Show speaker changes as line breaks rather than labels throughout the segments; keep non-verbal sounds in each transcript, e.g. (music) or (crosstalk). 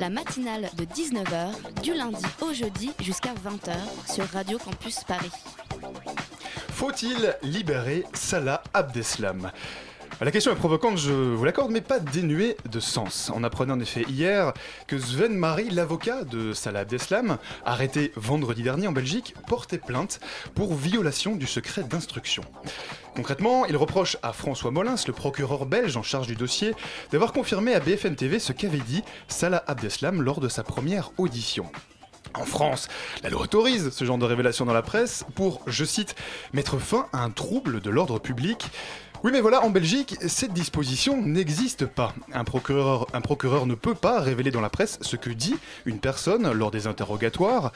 La matinale de 19h, du lundi au jeudi jusqu'à 20h sur Radio Campus Paris.
Faut-il libérer Salah Abdeslam? La question est provocante, je vous l'accorde, mais pas dénuée de sens. On apprenait en effet hier que Sven Marie, l'avocat de Salah Abdeslam, arrêté vendredi dernier en Belgique, portait plainte pour violation du secret d'instruction. Concrètement, il reproche à François Molins, le procureur belge en charge du dossier, d'avoir confirmé à BFM TV ce qu'avait dit Salah Abdeslam lors de sa première audition. En France, la loi autorise ce genre de révélation dans la presse pour, je cite, mettre fin à un trouble de l'ordre public. Oui mais voilà, en Belgique, cette disposition n'existe pas. Un procureur, un procureur ne peut pas révéler dans la presse ce que dit une personne lors des interrogatoires.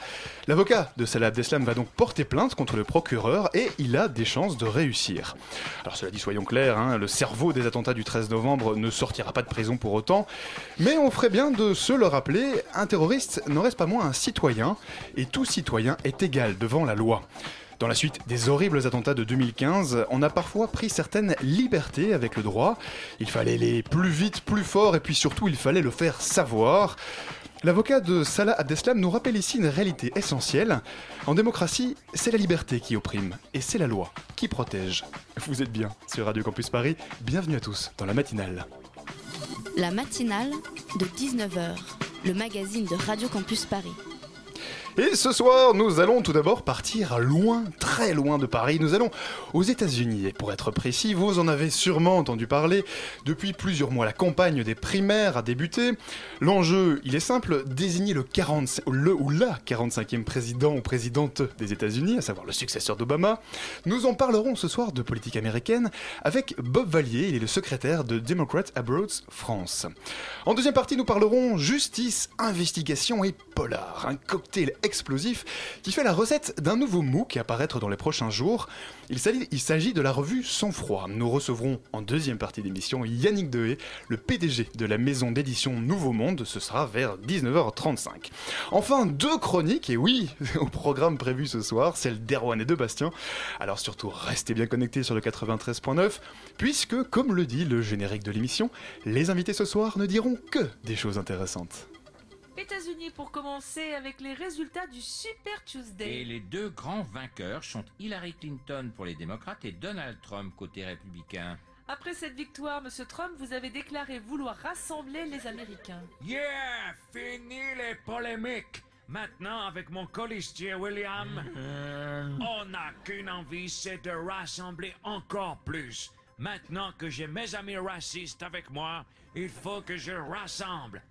L'avocat de Salah Abdeslam va donc porter plainte contre le procureur et il a des chances de réussir. Alors cela dit, soyons clairs, hein, le cerveau des attentats du 13 novembre ne sortira pas de prison pour autant, mais on ferait bien de se le rappeler, un terroriste n'en reste pas moins un citoyen, et tout citoyen est égal devant la loi. Dans la suite des horribles attentats de 2015, on a parfois pris certaines libertés avec le droit. Il fallait aller plus vite, plus fort, et puis surtout il fallait le faire savoir. L'avocat de Salah Abdeslam nous rappelle ici une réalité essentielle. En démocratie, c'est la liberté qui opprime, et c'est la loi qui protège. Vous êtes bien sur Radio Campus Paris, bienvenue à tous dans la matinale.
La matinale de 19h, le magazine de Radio Campus Paris.
Et ce soir, nous allons tout d'abord partir loin, très loin de Paris. Nous allons aux États-Unis. Et pour être précis, vous en avez sûrement entendu parler. Depuis plusieurs mois, la campagne des primaires a débuté. L'enjeu, il est simple désigner le, 40, le ou la 45e président ou présidente des États-Unis, à savoir le successeur d'Obama. Nous en parlerons ce soir de politique américaine avec Bob Vallier. Il est le secrétaire de Democrat Abroad France. En deuxième partie, nous parlerons justice, investigation et polar. Un cocktail explosif qui fait la recette d'un nouveau MOOC à apparaître dans les prochains jours. Il s'agit, de la revue Sans Froid. Nous recevrons en deuxième partie d'émission Yannick Dehé, le PDG de la maison d'édition Nouveau Monde. Ce sera vers 19h35. Enfin, deux chroniques, et oui, (laughs) au programme prévu ce soir, celle d'Erwan et de Bastien. Alors surtout, restez bien connectés sur le 93.9, puisque, comme le dit le générique de l'émission, les invités ce soir ne diront que des choses intéressantes.
États-Unis pour commencer avec les résultats du Super
Et
Tuesday.
les deux grands vainqueurs sont Hillary Clinton pour les démocrates et Donald Trump côté républicain.
Après cette victoire, Monsieur Trump, vous avez déclaré vouloir rassembler les Américains.
Yeah! Fini les polémiques! Maintenant, avec mon colistier William, on n'a qu'une envie, c'est de rassembler encore plus. Maintenant que j'ai mes amis racistes avec moi, il faut que je rassemble.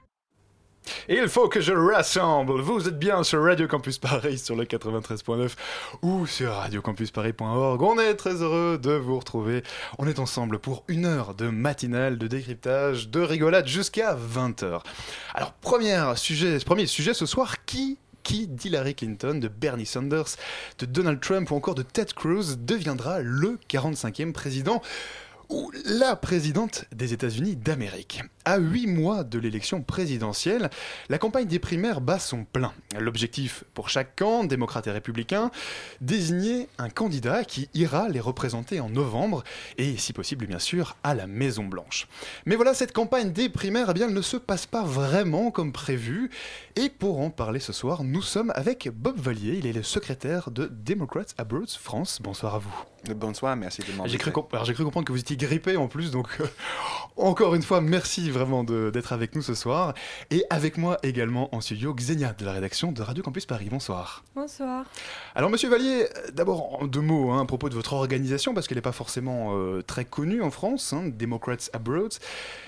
Il faut que je rassemble. Vous êtes bien sur Radio Campus Paris sur le 93.9 ou sur radiocampusparis.org. On est très heureux de vous retrouver. On est ensemble pour une heure de matinale, de décryptage, de rigolade jusqu'à 20h. Alors, premier sujet, premier sujet ce soir, qui qui d'Hillary Clinton, de Bernie Sanders, de Donald Trump ou encore de Ted Cruz deviendra le 45e président ou la présidente des États-Unis d'Amérique. À huit mois de l'élection présidentielle, la campagne des primaires bat son plein. L'objectif pour chaque camp, démocrate et républicain, désigner un candidat qui ira les représenter en novembre et, si possible, bien sûr, à la Maison Blanche. Mais voilà, cette campagne des primaires, eh bien, elle ne se passe pas vraiment comme prévu. Et pour en parler ce soir, nous sommes avec Bob Vallier. Il est le secrétaire de Democrats Abroad France. Bonsoir à vous.
Bonsoir, merci de
J'ai
m'inviter.
cru, comp- alors, j'ai cru comprendre que vous étiez grippé en plus, donc euh, encore une fois, merci vraiment d'être avec nous ce soir. Et avec moi également en studio, Xenia de la rédaction de Radio Campus Paris. Bonsoir.
Bonsoir.
Alors, monsieur Vallier, d'abord en deux mots hein, à propos de votre organisation, parce qu'elle n'est pas forcément euh, très connue en France, hein, Democrats Abroad.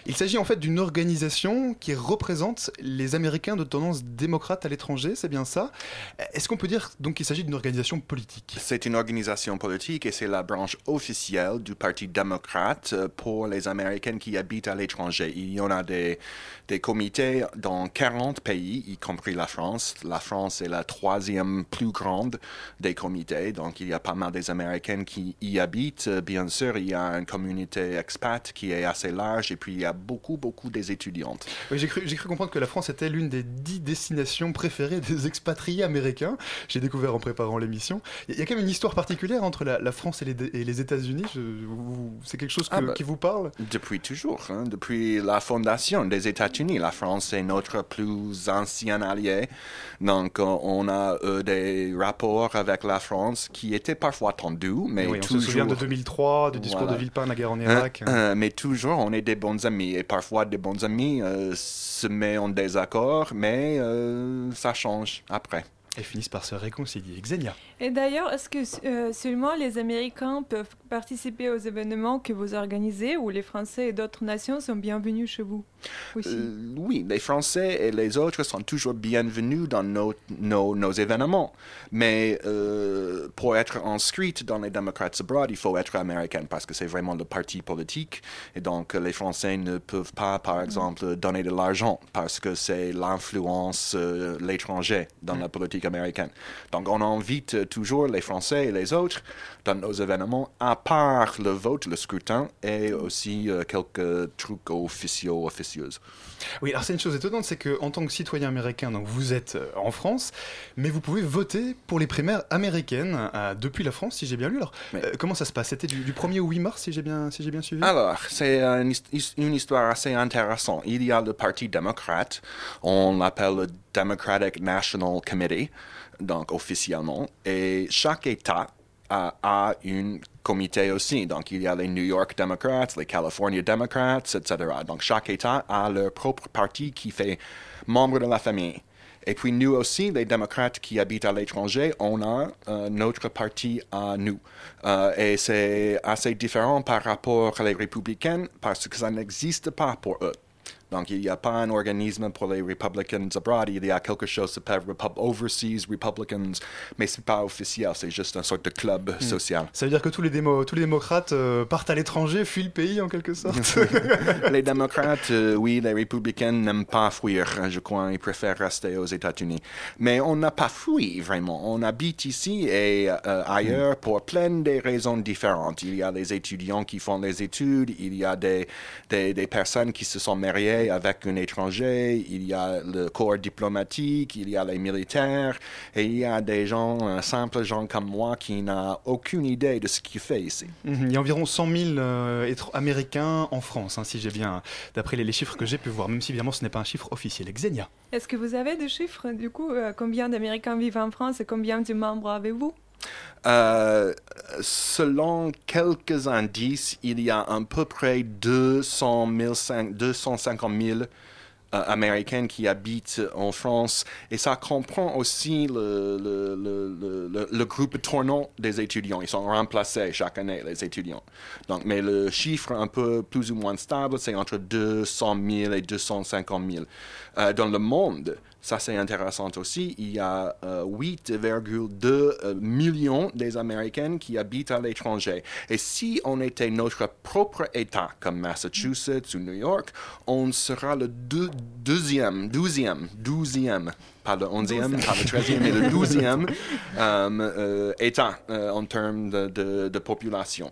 Il s'agit en fait d'une organisation qui représente les Américains de tendance démocrate à l'étranger, c'est bien ça? Est-ce qu'on peut dire donc qu'il s'agit d'une organisation politique?
C'est une organisation politique et c'est c'est la branche officielle du Parti démocrate euh, pour les Américains qui habitent à l'étranger. Il y en a des, des comités dans 40 pays, y compris la France. La France est la troisième plus grande des comités, donc il y a pas mal des Américains qui y habitent. Euh, Bien sûr, il y a une communauté expat qui est assez large et puis il y a beaucoup, beaucoup des étudiantes.
J'ai cru, cru comprendre que la France était l'une des dix destinations préférées des expatriés américains. J'ai découvert en préparant l'émission. Il y a quand même une histoire particulière entre la, la France et les, et les États-Unis. C'est quelque chose que-
Ah bah,
qui vous parle?
Depuis toujours, hein, depuis la fondation des États-Unis, la France est notre plus ancien allié. Donc, euh, on a euh, des rapports avec la France qui étaient parfois tendus, mais
Oui, on
toujours.
se souvient de 2003, du discours
Voilà.
de Villepin, la guerre en
Hein,
Irak.
euh, mais toujours, on est des bons amis. Et parfois, des bons amis euh, se mettent en désaccord, mais euh, ça change après.
Et finissent par se réconcilier. Xenia.
Et d'ailleurs, est-ce que euh, seulement les Américains peuvent participer aux événements que vous organisez ou les Français et d'autres nations sont bienvenus chez vous aussi?
Euh, oui, les Français et les autres sont toujours bienvenus dans nos, nos, nos événements. Mais euh, pour être inscrit dans les démocrates abroad, il faut être américain parce que c'est vraiment le parti politique. Et donc, les Français ne peuvent pas, par exemple, donner de l'argent parce que c'est l'influence l'étranger dans la politique américaine. Donc, on invite toujours les Français et les autres dans nos événements, à part le vote, le scrutin, et aussi euh, quelques trucs officiaux, officieuses.
Oui, alors c'est une chose étonnante, c'est que en tant que citoyen américain, donc vous êtes euh, en France, mais vous pouvez voter pour les primaires américaines euh, depuis la France, si j'ai bien lu. Alors, euh, comment ça se passe? C'était du, du 1er au 8 mars, si j'ai bien, si bien suivi?
Alors, c'est une histoire assez intéressante. Il y a le Parti démocrate, on l'appelle le Democratic National Committee, donc officiellement, et chaque État a, a un comité aussi. Donc, il y a les New York Democrats, les California Democrats, etc. Donc, chaque État a leur propre parti qui fait membre de la famille. Et puis nous aussi, les démocrates qui habitent à l'étranger, on a euh, notre parti à nous. Euh, et c'est assez différent par rapport aux républicains parce que ça n'existe pas pour eux. Donc, il n'y a pas un organisme pour les Republicans abroad. Il y a quelque chose qui s'appelle Repub- Overseas Republicans, mais c'est pas officiel. C'est juste une sorte de club
Hmm.
social.
Ça veut dire que tous les, démo- tous les démocrates euh, partent à l'étranger, fuient le pays en quelque sorte (laughs)
les (laughs) démocrates, euh, oui, les républicains n'aiment pas fuir. Je crois ils préfèrent rester aux États-Unis. Mais on n'a pas fui vraiment. On habite ici et euh, ailleurs pour plein de raisons différentes. Il y a les étudiants qui font les études, il y a des, des, des personnes qui se sont mariées avec un étranger, il y a le corps diplomatique, il y a les militaires, et il y a des gens, euh, simples gens comme moi, qui n'ont aucune idée de ce qu'ils font ici.
Mhm, Il y a environ 100 000 euh, Américains en France, hein, si j'ai bien, d'après les, les chiffres que j'ai pu voir, même si évidemment ce n'est pas un chiffre officiel. Xenia.
Est-ce que vous avez des chiffres du coup euh, Combien d'Américains vivent en France et combien de membres avez-vous?
Euh, selon quelques indices, il y a à peu près 200 000, cin- 250 000 euh, Américains qui habitent en France et ça comprend aussi le groupe tournant des étudiants. Ils sont remplacés chaque année, les étudiants. Donc, mais le chiffre un peu plus ou moins stable, c'est entre 200 000 et 250 000. Euh, dans le monde, ça c'est intéressant aussi, il y a euh, 8,2 euh, millions des Américains qui habitent à l'étranger. Et si on était notre propre État, comme Massachusetts ou New York, on sera le deux- deuxième, douzième, douzième, pas le onzième, pas le treizième, mais le (laughs) douzième euh, euh, État euh, en termes de, de- de population.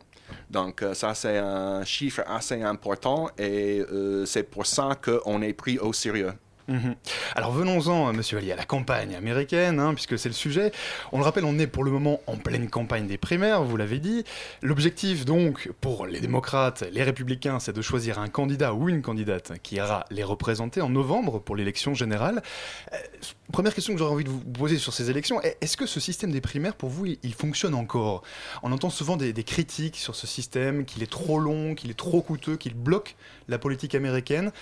Donc ça, c'est un chiffre assez important et c'est pour ça qu'on est pris au sérieux.
Mhm. Alors venons-en, Monsieur Vallier, à la campagne américaine, hein, puisque c'est le sujet. On le rappelle, on est pour le moment en pleine campagne des primaires, vous l'avez dit. L'objectif donc pour les démocrates, les républicains, c'est de choisir un candidat ou une candidate qui ira les représenter en novembre pour l'élection générale. Euh, première question que j'aurais envie de vous poser sur ces élections, est- est-ce que ce système des primaires, pour vous, il, fonctionne encore? On entend souvent des critiques sur ce système, qu'il est trop long, qu'il est trop coûteux, qu'il bloque la politique américaine.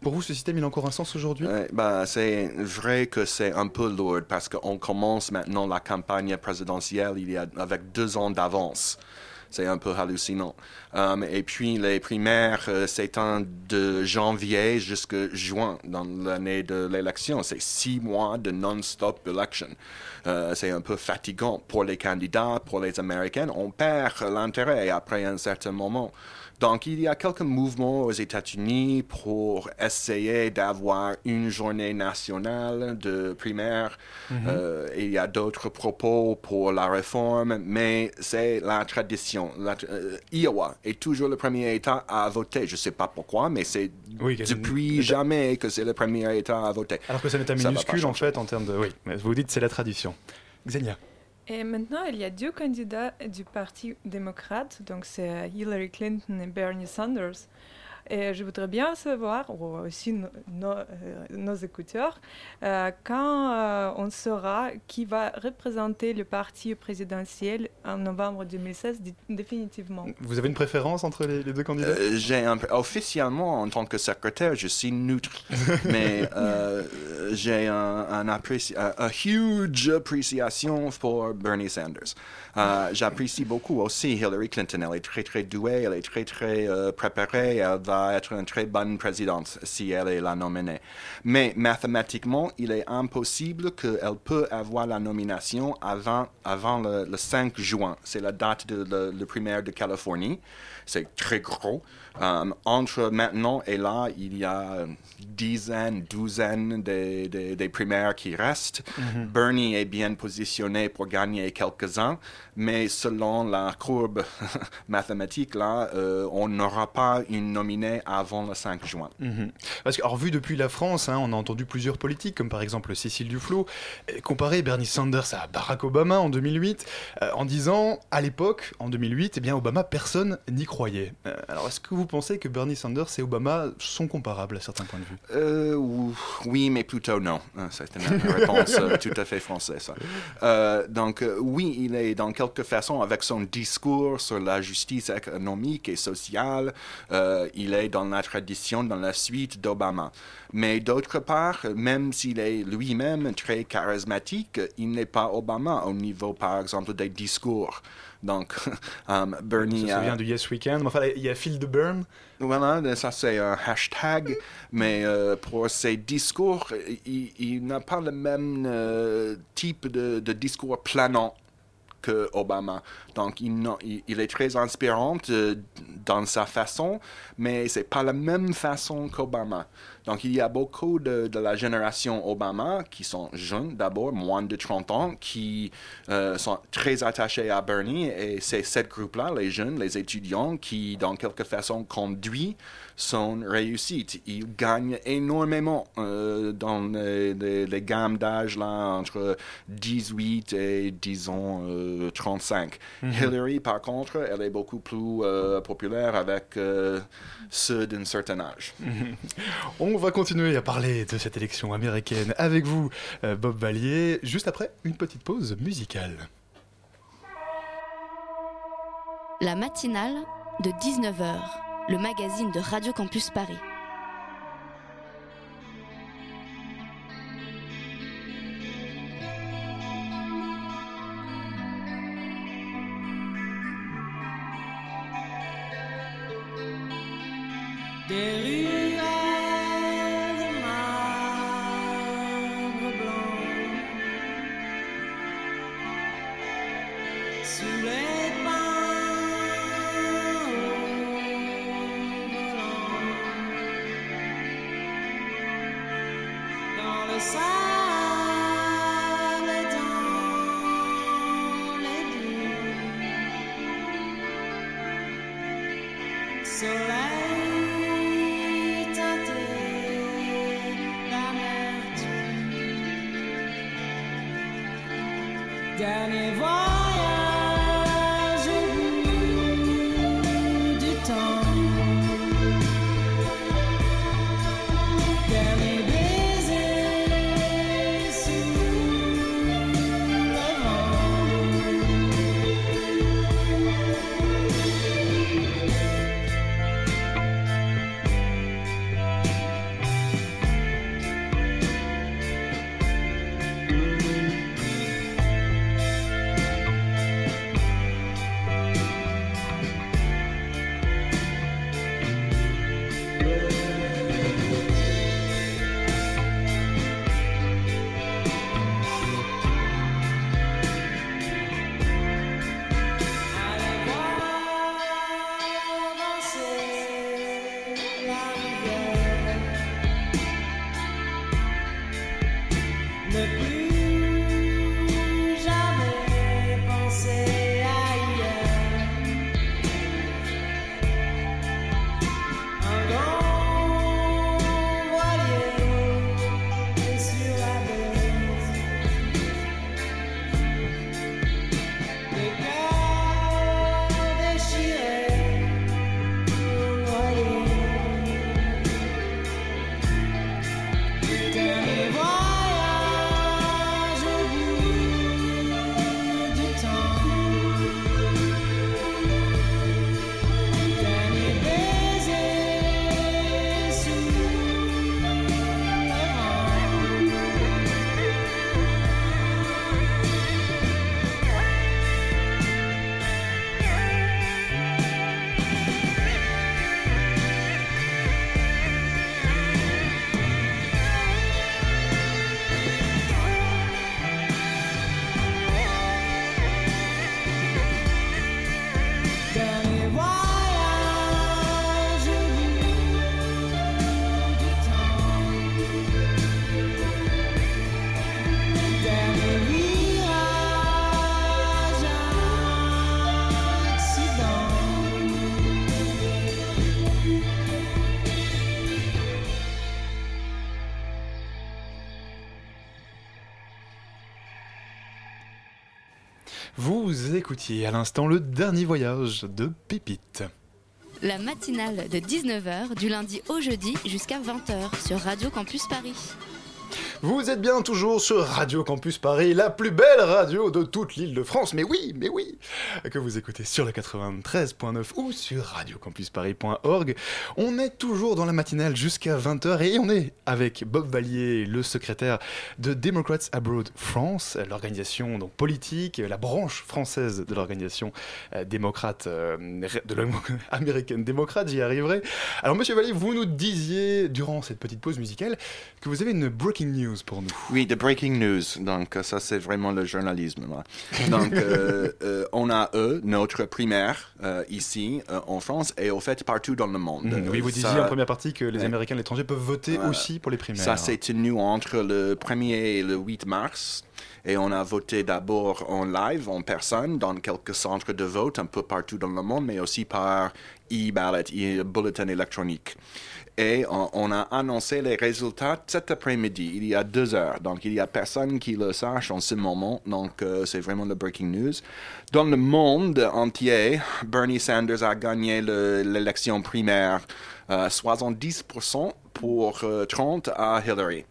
Pour vous, ce système, il a encore un sens aujourd'hui?
Ouais, bah, c'est vrai que c'est un peu lourd parce qu'on commence maintenant la campagne présidentielle il y a, avec deux ans d'avance. C'est un peu hallucinant. Um, et puis les primaires euh, s'étendent de janvier jusqu'à juin dans l'année de l'élection. C'est six mois de non-stop election. Euh, c'est un peu fatigant pour les candidats, pour les Américains. On perd l'intérêt après un certain moment. Donc, il y a quelques mouvements aux États-Unis pour essayer d'avoir une journée nationale de primaire.
Mhm.
Euh, il y a d'autres propos pour la réforme, mais c'est la tradition. La- euh, Iowa est toujours le premier État à voter. Je ne sais pas pourquoi, mais c'est
Oui,
depuis jamais que c'est le premier État à voter.
Alors que c'est un état minuscule en fait en termes de. Oui, mais vous dites c'est la tradition. Xenia.
Et maintenant, il y a deux candidats du Parti démocrate, donc c'est Hillary Clinton et Bernie Sanders. Et je voudrais bien savoir, ou aussi euh, nos écouteurs, euh, quand euh, on saura qui va représenter le parti présidentiel en novembre 2016 di- définitivement?
Vous avez une préférence entre les, les deux candidats?
Euh, j'ai un- officiellement, en tant que secrétaire, je suis neutre. (laughs) mais euh, j'ai un, un appréci- huge appréciation pour Bernie Sanders. J'apprécie beaucoup aussi Hillary Clinton. Elle est très, très douée, elle est très, très euh, préparée. Elle va être une très bonne présidente si elle est la nominée. Mais mathématiquement, il est impossible qu'elle peut avoir la nomination avant, avant le, le 5 juin. C'est la date de le, le primaire de Californie. C'est très gros. Um, entre maintenant et là, il y a une dizaine, douzaine des, des, des primaires qui restent.
Mhm.
Bernie est bien positionné pour gagner quelques-uns, mais selon la courbe (laughs) mathématique, là, euh, on n'aura pas une nominée avant le 5 juin.
Mhm. Parce que, alors, vu depuis la France, hein, on a entendu plusieurs politiques, comme par exemple Cécile Duflot, euh, comparer Bernie Sanders à Barack Obama en 2008, euh, en disant, à l'époque, en 2008, eh bien, Obama, personne n'y croyait. Euh, alors, est-ce que vous pensez que Bernie Sanders et Obama sont comparables à certains points de vue?
Euh, ou- oui, mais plutôt non. Euh, C'est une réponse euh, tout à fait française. ça. Euh, donc, oui, il est dans quelque façon, avec son discours sur la justice économique et sociale, il est dans la tradition, dans la suite d'Obama. Mais d'autre part, même s'il est lui-même très charismatique, il n'est pas Obama au niveau, par exemple, des discours. Donc, (laughs) um, Bernie
me
a-
souviens du Yes Weekend, enfin, il y a Phil de Burn.
voilà, ça c'est un hashtag, mais euh, pour ses discours, il, il n'a pas le même euh, type de, de discours planant que Obama. Donc, il, est très inspirant euh, dans sa façon, mais c'est pas la même façon qu'Obama. Donc, il y a beaucoup de, la génération Obama qui sont jeunes d'abord, moins de 30 ans, qui euh, sont très attachés à Bernie. Et c'est cette groupe-là, les jeunes, les étudiants, qui, dans quelque façon, conduit son réussite. Il gagne énormément euh, dans les, gammes d'âge entre 18 et disons euh, 35.
Mhm.
Hillary, par contre, elle est beaucoup plus euh, populaire avec euh, ceux d'un certain âge.
On va continuer à parler de cette élection américaine avec vous, euh, Bob Vallier, juste après une petite pause musicale.
La matinale de 19h, le magazine de Radio Campus Paris.
Des
écoutiez à l'instant le dernier voyage de Pépite.
La matinale de 19h du lundi au jeudi jusqu'à 20h sur Radio Campus Paris.
Vous êtes bien toujours sur Radio Campus Paris, la plus belle radio de toute l'île de France. Mais oui, mais oui, que vous écoutez sur le 93.9 ou sur radiocampusparis.org. On est toujours dans la matinale jusqu'à 20h et on est avec Bob Vallier, le secrétaire de Democrats Abroad France, l'organisation donc politique, la branche française de l'organisation euh, démocrate, euh, de l'américaine (laughs) démocrate, j'y arriverai. Alors Monsieur Vallier, vous nous disiez durant cette petite pause musicale que vous avez une breaking news pour nous.
Oui, de breaking news. Donc, ça, c'est vraiment le journalisme. là. Donc, euh, (laughs) euh, on a, eux, notre primaire euh, ici, en France, et au fait, partout dans le monde.
Mhm. Oui, vous disiez
ça-
en première partie que les
Ouais.
Américains et l'étranger peuvent voter aussi pour les primaires.
Ça s'est tenu entre le 1er et le 8 mars. Et on a voté d'abord en live, en personne, dans quelques centres de vote un peu partout dans le monde, mais aussi par e-ballot, e-bulletin électronique. Et on, on a annoncé les résultats cet après-midi, il y a deux heures. Donc, il n'y a personne qui le sache en ce moment. Donc, euh, c'est vraiment le breaking news. Dans le monde entier, Bernie Sanders a gagné le- l'élection primaire euh, 70% pour euh, 30% à Hillary.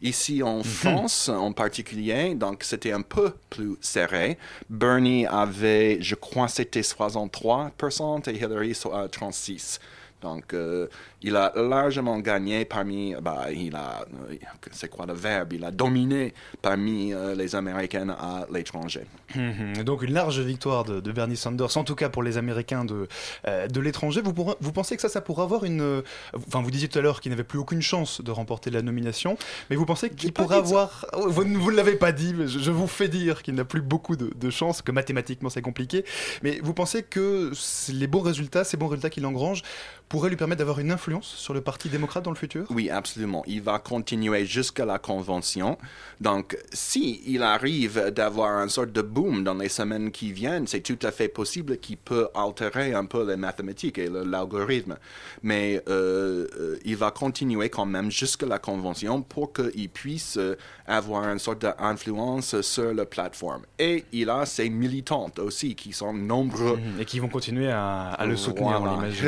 Ici en France en particulier, donc c'était un peu plus serré. Bernie avait, je crois, c'était 63% et Hillary so- euh, 36%. Donc, euh, il a largement gagné parmi, bah, il a, euh, c'est quoi le verbe, il a dominé parmi euh, les Américains à l'étranger.
Mhm. Donc une large victoire de, de Bernie Sanders, en tout cas pour les Américains de, euh, de l'étranger. Vous, pourrez- vous pensez que ça, ça pourrait avoir une... euh, Enfin, vous disiez tout à l'heure qu'il n'avait plus aucune chance de remporter la nomination, mais vous pensez qu'il pourrait avoir... Oh, Vous ne vous l'avez pas dit, mais je, je vous fais dire qu'il n'a plus beaucoup de, de chances, que mathématiquement c'est compliqué. Mais vous pensez que les bons résultats, ces bons résultats qu'il engrange, pourraient lui permettre d'avoir une influence sur le Parti démocrate dans le futur?
Oui, absolument. Il va continuer jusqu'à la convention. Donc, si il arrive d'avoir une sorte de boom dans les semaines qui viennent, c'est tout à fait possible qu'il peut altérer un peu les mathématiques et l'algorithme. Mais euh, euh, il va continuer quand même jusqu'à la convention pour qu'il puisse euh, avoir une sorte d'influence sur la plateforme. Et il a ses militantes aussi qui sont nombreux.
Et qui vont continuer à, à le soutenir, on l'imagine.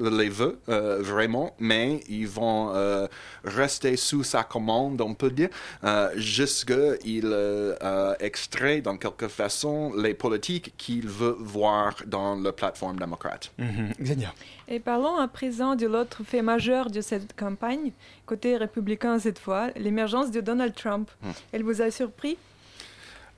Les veut, euh, vraiment, mais ils vont euh, rester sous sa commande, on peut dire, euh, jusqu'il euh, euh, extrait, dans quelque façon, les politiques qu'il veut voir dans la plateforme démocrate.
Xenia.
Et parlons à présent de l'autre fait majeur de cette campagne, côté républicain cette fois, l'émergence de Donald Trump.
Hmm.
Elle vous a surpris?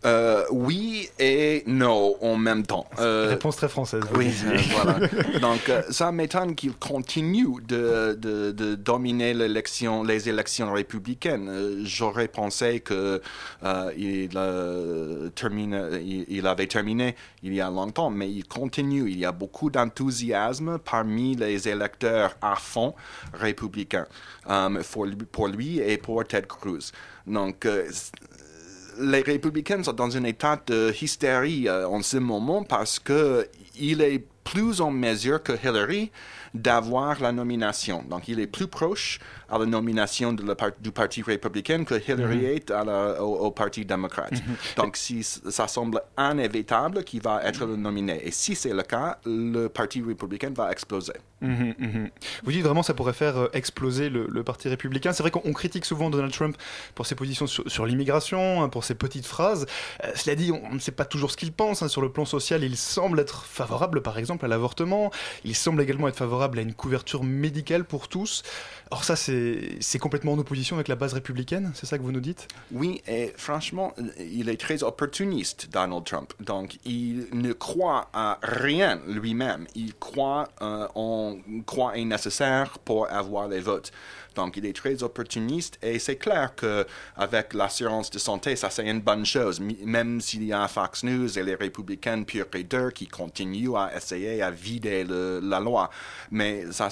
Euh, oui et non en même temps. Euh,
Réponse très française.
oui, euh, voilà. Donc, ça m'étonne qu'il continue de, de- de dominer les élections républicaines. J'aurais pensé que il, termine, il, il avait terminé il y a longtemps, mais il continue. Il y a beaucoup d'enthousiasme parmi les électeurs à fond républicains pour, lui, pour lui et pour Ted Cruz. Donc, les républicains sont dans un état de hystérie euh, en ce moment parce que il est plus en mesure que Hillary d'avoir la nomination. Donc, il est plus proche à la nomination de la par- du Parti républicain que Hillary
Mhm.
est à la- au, au Parti démocrate.
Mhm.
Donc, si ça semble inévitable qu'il va être le nominé. Et si c'est le cas, le Parti républicain va exploser.
Mhm, mhm. Vous dites vraiment ça pourrait faire euh, exploser le, le Parti républicain. C'est vrai qu'on on critique souvent Donald Trump pour ses positions sur, sur l'immigration, hein, pour ses petites phrases. Euh, cela dit, on on ne sait pas toujours ce qu'il pense. hein. Sur le plan social, il semble être favorable, par exemple, à l'avortement. Il semble également être favorable à une couverture médicale pour tous. Or ça, c'est complètement en opposition avec la base républicaine, c'est ça que vous nous dites?
Oui, et franchement, il est très opportuniste, Donald Trump. Donc, il ne croit à rien lui-même. Il croit euh, en quoi est nécessaire pour avoir les votes. Donc, il est très opportuniste et c'est clair que avec l'assurance de santé, ça c'est une bonne chose. Même s'il y a Fox News et les républicains purs et qui continuent à essayer à vider le- la loi. Mais ça,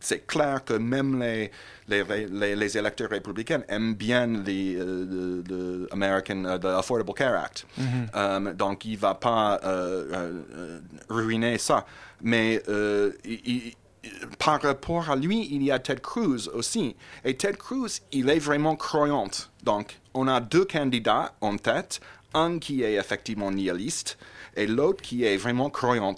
c'est clair que même les, les, les, les électeurs républicains aiment bien les, euh, American, euh, the Affordable Care Act.
Mhm.
Euh, donc, il ne va pas euh, euh, euh, ruiner ça. Mais il- par rapport à lui, il y a Ted Cruz aussi. Et Ted Cruz, il est vraiment croyant. Donc, on a deux candidats en tête, un qui est effectivement nihiliste et l'autre qui est vraiment croyant.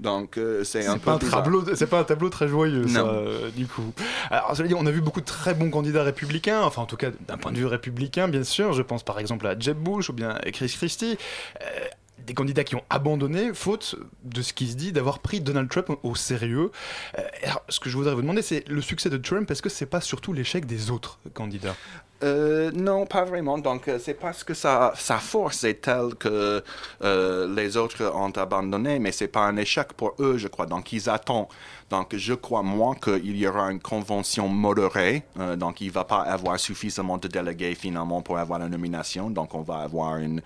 Donc, euh, c'est un peu
pas, un tableau, c'est pas un tableau très joyeux, ça, euh, du coup. Alors, cela dit, on a vu beaucoup de très bons candidats républicains, enfin, en tout cas, d'un point de vue républicain, bien sûr. Je pense par exemple à Jeb Bush ou bien à Chris Christie. Euh, des candidats qui ont abandonné, faute de ce qui se dit d'avoir pris Donald Trump au, sérieux. Euh, alors, ce que je voudrais vous demander, c'est le succès de Trump, est-ce que c'est pas surtout l'échec des autres candidats?
Euh, non, pas vraiment. Donc, euh, c'est parce que sa, force est telle que les autres ont abandonné, mais c'est pas un échec pour eux, je crois. Donc, ils attendent. Donc, je crois, moi, qu'il y aura une convention modérée. Donc, il va pas avoir suffisamment de délégués, finalement, pour avoir la nomination. Donc, on va avoir une,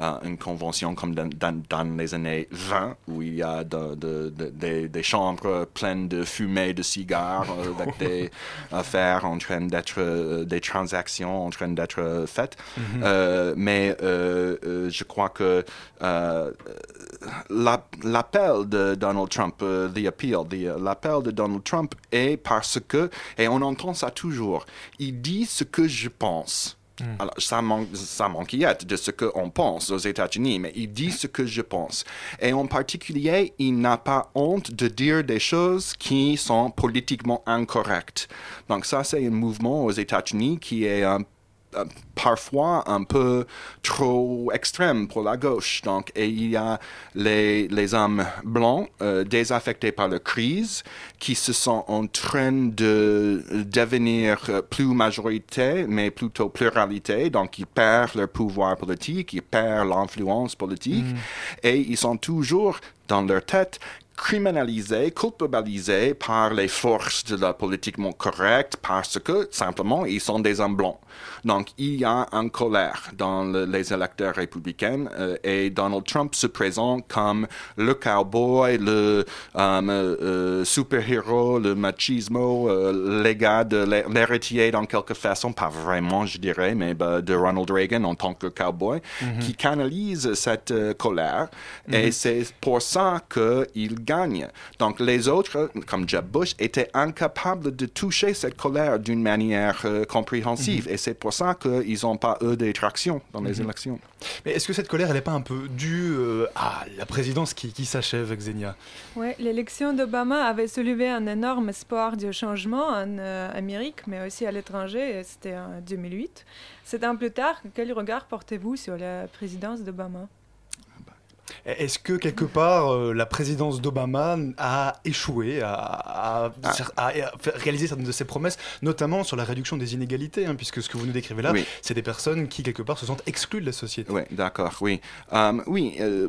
une convention comme dans, dans- dans les années 20, où il y a de- de- de- des, des chambres pleines de fumée de cigares, euh, avec (laughs) des affaires en train d'être, euh, des transactions en train d'être faites.
Mhm.
Euh, mais je crois que la- l'appel de Donald Trump, the appeal, the- l'appel de Donald Trump est parce que, et on entend ça toujours, il dit ce que je pense. Alors, ça, man- ça de ce qu'on pense aux États-Unis, mais il dit ce que je pense. Et en particulier, il n'a pas honte de dire des choses qui sont politiquement incorrectes. Donc ça, c'est un mouvement aux États-Unis qui est un parfois un peu trop extrême pour la gauche. Donc, et il y a les, les hommes blancs euh, désaffectés par la crise qui se sont en train de devenir plus majorité, mais plutôt pluralité. Donc, ils perdent leur pouvoir politique, ils perdent l'influence politique et ils sont toujours dans leur tête criminalisés, culpabilisés par les forces de la politiquement correcte parce que simplement ils sont des hommes blancs. Donc il y a une colère dans le- les électeurs républicains euh, et Donald Trump se présente comme le cowboy, le euh, euh, super-héros, le machismo, euh, les gars de l'hé- l'héritier dans quelque façon, pas vraiment je dirais, mais bah, de Ronald Reagan en tant que cowboy,
Mhm.
qui canalise cette euh, colère et
Mhm.
c'est pour ça qu'il gagne. Donc les autres, comme Jeb Bush, étaient incapables de toucher cette colère d'une manière euh, compréhensive.
Mhm.
Et c'est pour ça qu'ils n'ont pas, eux, des tractions dans les
Mhm.
élections.
Mais est-ce que cette colère, elle n'est pas un peu due euh, à la présidence qui, qui s'achève, Xenia?
Ouais, l'élection d'Obama avait soulevé un énorme espoir de changement en euh, Amérique, mais aussi à l'étranger, c'était en 2008. Sept ans plus tard, quel regard portez-vous sur la présidence d'Obama?
Est-ce que quelque part euh, la présidence d'Obama a échoué à, à-
Ah.
à- à faire réaliser certaines de ses promesses, notamment sur la réduction des inégalités, hein, puisque ce que vous nous décrivez là,
Oui.
c'est des personnes qui quelque part se sentent exclues de la société.
Oui, d'accord, oui. Euh, oui, euh,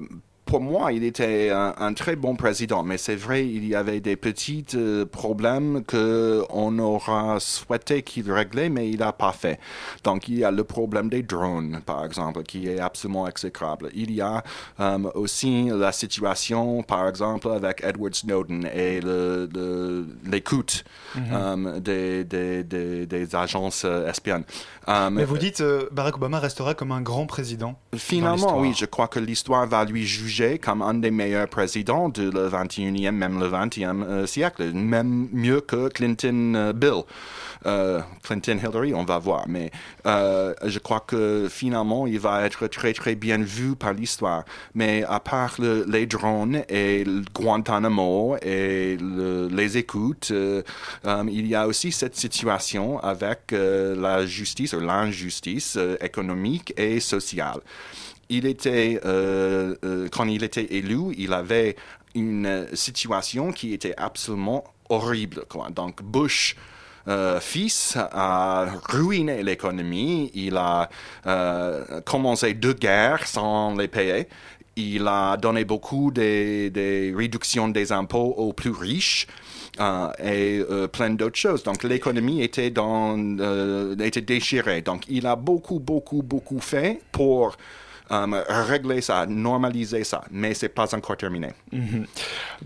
pour moi, il était un, un très bon président, mais c'est vrai, il y avait des petits euh, problèmes qu'on aura souhaité qu'il réglait, mais il n'a pas fait. Donc, il y a le problème des drones, par exemple, qui est absolument exécrable. Il y a euh, aussi la situation, par exemple, avec Edward Snowden et le- le- l'écoute
Mhm.
euh, des, des, des, des agences euh, espionnes.
Mais vous dites Barack Obama restera comme un grand président.
Finalement, oui, je crois que l'histoire va lui juger comme un des meilleurs présidents du 21e, même le 20e euh, siècle, même mieux que Clinton euh, Bill. Euh, Clinton Hillary, on va voir, mais je crois que finalement, il va être très très bien vu par l'histoire. Mais à part le- les drones et Guantanamo et le- les écoutes, il y a aussi cette situation avec la justice ou l'injustice économique et sociale il était, euh, euh, quand il était élu, il avait une euh, situation qui était absolument horrible. Donc Bush, fils, a ruiné l'économie. Il a commencé deux guerres sans les payer. Il a donné beaucoup des, réductions des impôts aux plus riches. et plein d'autres choses. Donc l'économie était, dans, était déchirée. Donc il a beaucoup, beaucoup, beaucoup fait pour euh, régler ça, normaliser ça, mais c'est pas encore terminé.
Mhm.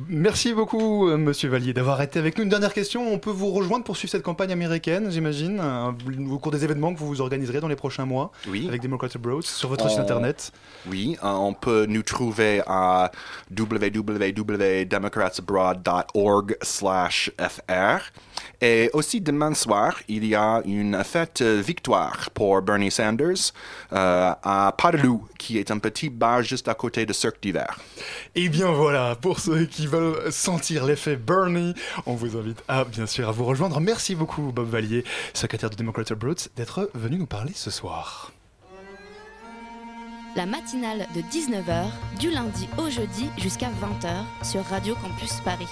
Merci beaucoup, euh, Monsieur Vallier, d'avoir été avec nous. Une dernière question on peut vous rejoindre pour suivre cette campagne américaine, j'imagine, euh, au cours des événements que vous vous organiserez dans les prochains mois
Oui.
avec Democrats Abroad sur votre site internet.
Oui, on peut nous trouver à www.democratsabroad.org/fr. Et aussi demain soir, il y a une fête victoire pour Bernie Sanders euh, à Padelou, qui est un petit bar juste à côté de Cirque d'hiver.
Et bien voilà, pour ceux qui veulent sentir l'effet Bernie, on vous invite à bien sûr à vous rejoindre. Merci beaucoup Bob Vallier, secrétaire de Democrats Abroad, d'être venu nous parler ce soir.
La matinale de 19h, du lundi au jeudi jusqu'à 20h sur Radio Campus Paris.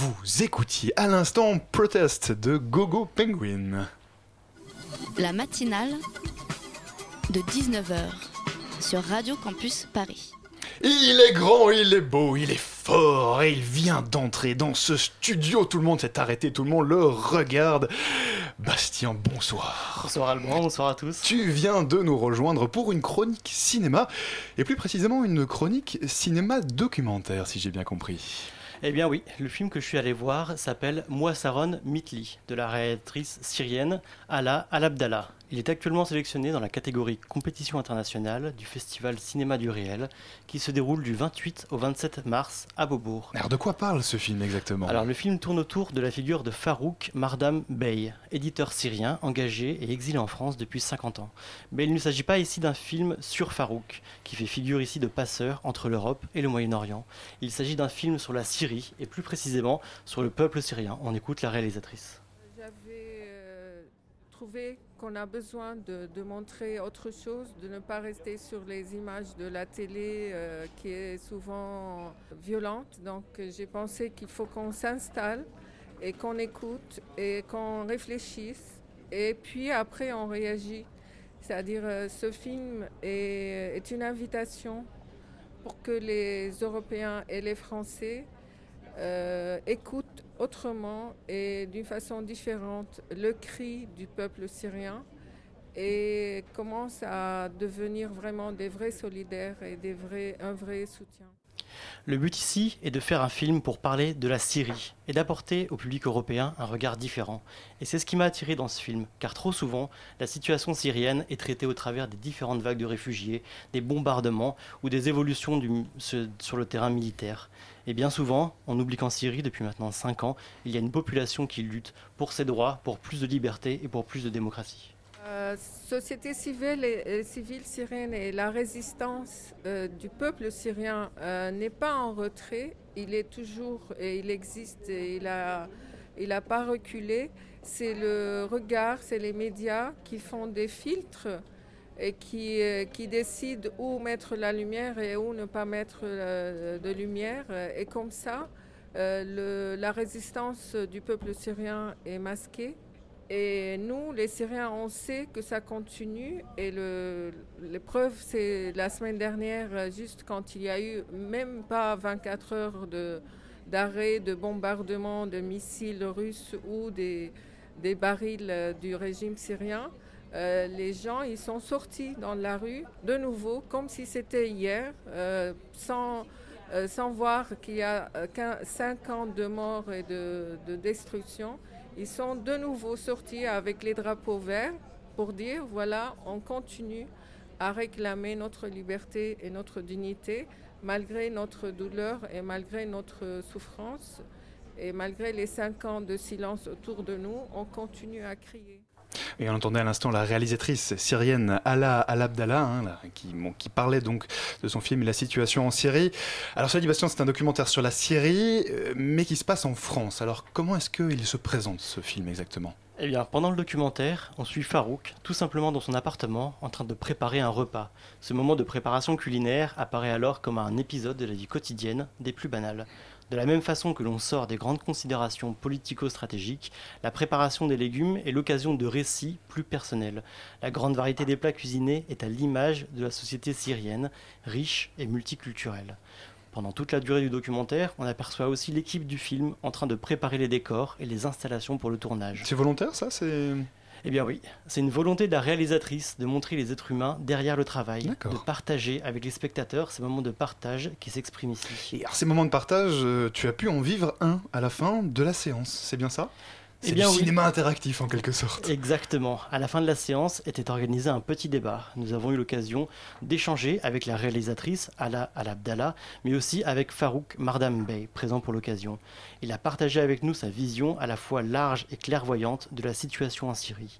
Vous écoutiez à l'instant Protest de Gogo Penguin.
La matinale de 19h sur Radio Campus Paris.
Il est grand, il est beau, il est fort et il vient d'entrer dans ce studio. Tout le monde s'est arrêté, tout le monde le regarde. Bastien, bonsoir.
Bonsoir Alban, bonsoir à tous.
Tu viens de nous rejoindre pour une chronique cinéma, et plus précisément une chronique cinéma documentaire, si j'ai bien compris.
Eh bien oui, le film que je suis allé voir s'appelle Moissaron Mitli, de la réalisatrice syrienne Ala Al-Abdallah. Il est actuellement sélectionné dans la catégorie compétition internationale du Festival Cinéma du Réel, qui se déroule du 28 au 27 mars à Beaubourg.
Alors de quoi parle ce film exactement?
Alors le film tourne autour de la figure de Farouk Mardam Bey, éditeur syrien engagé et exilé en France depuis 50 ans. Mais il ne s'agit pas ici d'un film sur Farouk, qui fait figure ici de passeur entre l'Europe et le Moyen-Orient. Il s'agit d'un film sur la Syrie, et plus précisément sur le peuple syrien. On écoute la réalisatrice.
Trouvé qu'on a besoin de, montrer autre chose, de ne pas rester sur les images de la télé euh, qui est souvent violente. Donc j'ai pensé qu'il faut qu'on s'installe et qu'on écoute et qu'on réfléchisse et puis après on réagit. C'est-à-dire euh, ce film est, une invitation pour que les Européens et les Français euh, écoutent autrement et d'une façon différente le cri du peuple syrien et commencent à devenir vraiment des vrais solidaires et des vrais, un vrai soutien.
Le but ici est de faire un film pour parler de la Syrie et d'apporter au public européen un regard différent. Et c'est ce qui m'a attiré dans ce film, car trop souvent, la situation syrienne est traitée au travers des différentes vagues de réfugiés, des bombardements ou des évolutions sur le terrain militaire. Et bien souvent, on oublie qu'en Syrie, depuis maintenant 5 ans, il y a une population qui lutte pour ses droits, pour plus de liberté et pour plus de démocratie.
Euh, société civile, civile syrienne et la résistance euh, du peuple syrien euh, n'est pas en retrait. Il est toujours et il existe et il n'a pas reculé. C'est le regard, c'est les médias qui font des filtres et qui, qui décident où mettre la lumière et où ne pas mettre de lumière. Et comme ça, le, la résistance du peuple syrien est masquée. Et nous, les Syriens, on sait que ça continue. Et l'épreuve, c'est la semaine dernière, juste quand il y a eu même pas 24 heures d'arrêt, de, de bombardement de missiles russes ou des, des barils du régime syrien. Euh, les gens, ils sont sortis dans la rue de nouveau, comme si c'était hier, euh, sans, euh, sans voir qu'il y a 5 ans de morts et de destruction. Ils sont de nouveau sortis avec les drapeaux verts pour dire, voilà, on continue à réclamer notre liberté et notre dignité malgré notre douleur et malgré notre souffrance. Et malgré les cinq ans de silence autour de nous, on continue à crier.
Et on entendait à l'instant la réalisatrice syrienne Ala Al-Abdallah, hein, qui, parlait donc de son film La situation en Syrie. Alors, dit Bastien, c'est un documentaire sur la Syrie, euh, mais qui se passe en France. Alors, comment est-ce qu'il se présente, ce film, exactement?
Eh bien, pendant le documentaire, on suit Farouk, tout simplement dans son appartement, en train de préparer un repas. Ce moment de préparation culinaire apparaît alors comme un épisode de la vie quotidienne des plus banales. De la même façon que l'on sort des grandes considérations politico-stratégiques, la préparation des légumes est l'occasion de récits plus personnels. La grande variété des plats cuisinés est à l'image de la société syrienne, riche et multiculturelle. Pendant toute la durée du documentaire, on aperçoit aussi l'équipe du film en train de préparer les décors et les installations pour le tournage.
C'est volontaire ça C'est
eh bien oui, c'est une volonté de la réalisatrice de montrer les êtres humains derrière le travail, de partager avec les spectateurs ces moments de partage qui s'expriment ici.
Et alors ces moments de partage, euh, tu as pu en vivre un à la fin de la séance, c'est bien ça? C'est eh bien, du oui. cinéma interactif en quelque sorte.
Exactement. À la fin de la séance était organisé un petit débat. Nous avons eu l'occasion d'échanger avec la réalisatrice Ala Al-Abdallah, mais aussi avec Farouk Mardam Bey, présent pour l'occasion. Il a partagé avec nous sa vision à la fois large et clairvoyante de la situation en Syrie.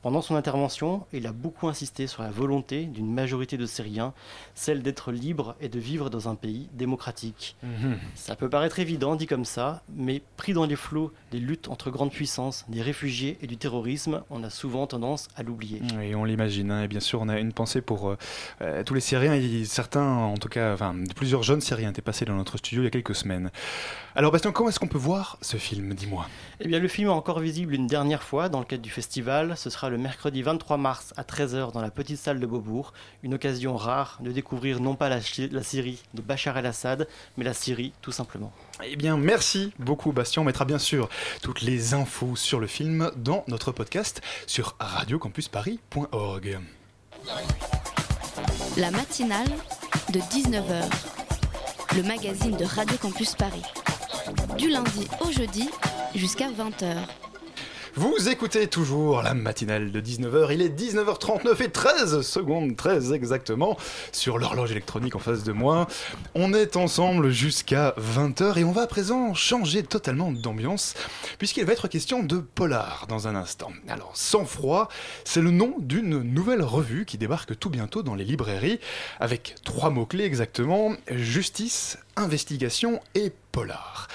Pendant son intervention, il a beaucoup insisté sur la volonté d'une majorité de Syriens, celle d'être libre et de vivre dans un pays démocratique. Mmh. Ça peut paraître évident dit comme ça, mais pris dans les flots des luttes entre grandes l'impuissance des réfugiés et du terrorisme. On a souvent tendance à l'oublier.
Et on l'imagine, hein. et bien sûr, on a une pensée pour euh, euh, tous les Syriens, et certains, en tout cas, enfin, plusieurs jeunes Syriens étaient passés dans notre studio il y a quelques semaines. Alors, Bastien, comment est-ce qu'on peut voir ce film Dis-moi?
Eh bien, le film est encore visible une dernière fois dans le cadre du festival. Ce sera le mercredi 23 mars à 13h dans la petite salle de Beaubourg. Une occasion rare de découvrir non pas la, la Syrie de Bachar el-Assad, mais la Syrie tout simplement.
Eh bien, merci beaucoup, Bastien. On mettra bien sûr toutes les infos sur le film dans notre podcast sur radiocampusparis.org.
La matinale de 19h, le magazine de Radio Campus Paris. Du lundi au jeudi jusqu'à 20h.
Vous écoutez toujours la matinale de 19h, il est 19h39 et 13 secondes, très exactement, sur l'horloge électronique en face de moi. On est ensemble jusqu'à 20h et on va à présent changer totalement d'ambiance, puisqu'il va être question de polar dans un instant. Alors, Sans froid, c'est le nom d'une nouvelle revue qui débarque tout bientôt dans les librairies, avec trois mots-clés exactement, justice, investigation et Alors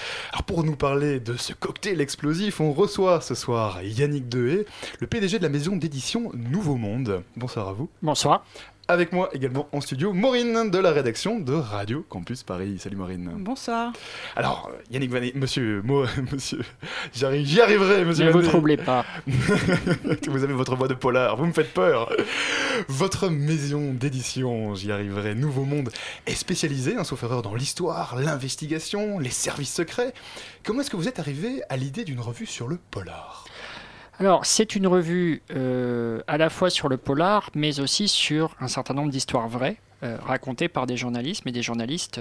pour nous parler de ce cocktail explosif, on reçoit ce soir Yannick Dehé, le PDG de la maison d'édition Nouveau Monde. Bonsoir à vous.
Bonsoir.
Avec moi également en studio, Maureen de la rédaction de Radio Campus Paris. Salut Maureen.
Bonsoir.
Alors, Yannick Vanet, monsieur, moi, (laughs) monsieur, j'y arriverai, monsieur.
Ne vous troublez pas. (laughs)
vous avez votre voix de polar, vous me faites peur. Votre maison d'édition, j'y arriverai, Nouveau Monde, est spécialisée, hein, sauf erreur, dans l'histoire, l'investigation, les services secrets. Comment est-ce que vous êtes arrivé à l'idée d'une revue sur le polar?
Alors, c'est une revue euh, à la fois sur le polar, mais aussi sur un certain nombre d'histoires vraies, euh, racontées par des journalistes, mais des journalistes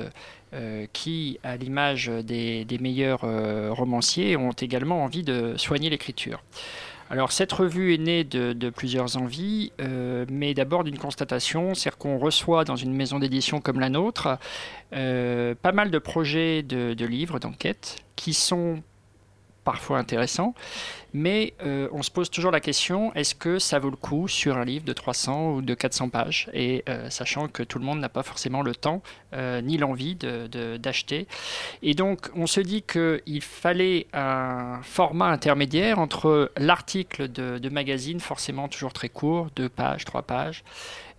euh, qui, à l'image des, meilleurs romanciers, ont également envie de soigner l'écriture. Alors cette revue est née de, plusieurs envies, mais d'abord d'une constatation, c'est-à-dire qu'on reçoit dans une maison d'édition comme la nôtre pas mal de projets de, de livres, d'enquêtes, qui sont parfois intéressants, mais euh, on se pose toujours la question est-ce que ça vaut le coup sur un livre de 300 ou de 400 pages? Et euh, sachant que tout le monde n'a pas forcément le temps euh, ni l'envie d'acheter. Et donc, on se dit qu'il fallait un format intermédiaire entre l'article de, de, magazine, forcément toujours très court, 2 pages, 3 pages,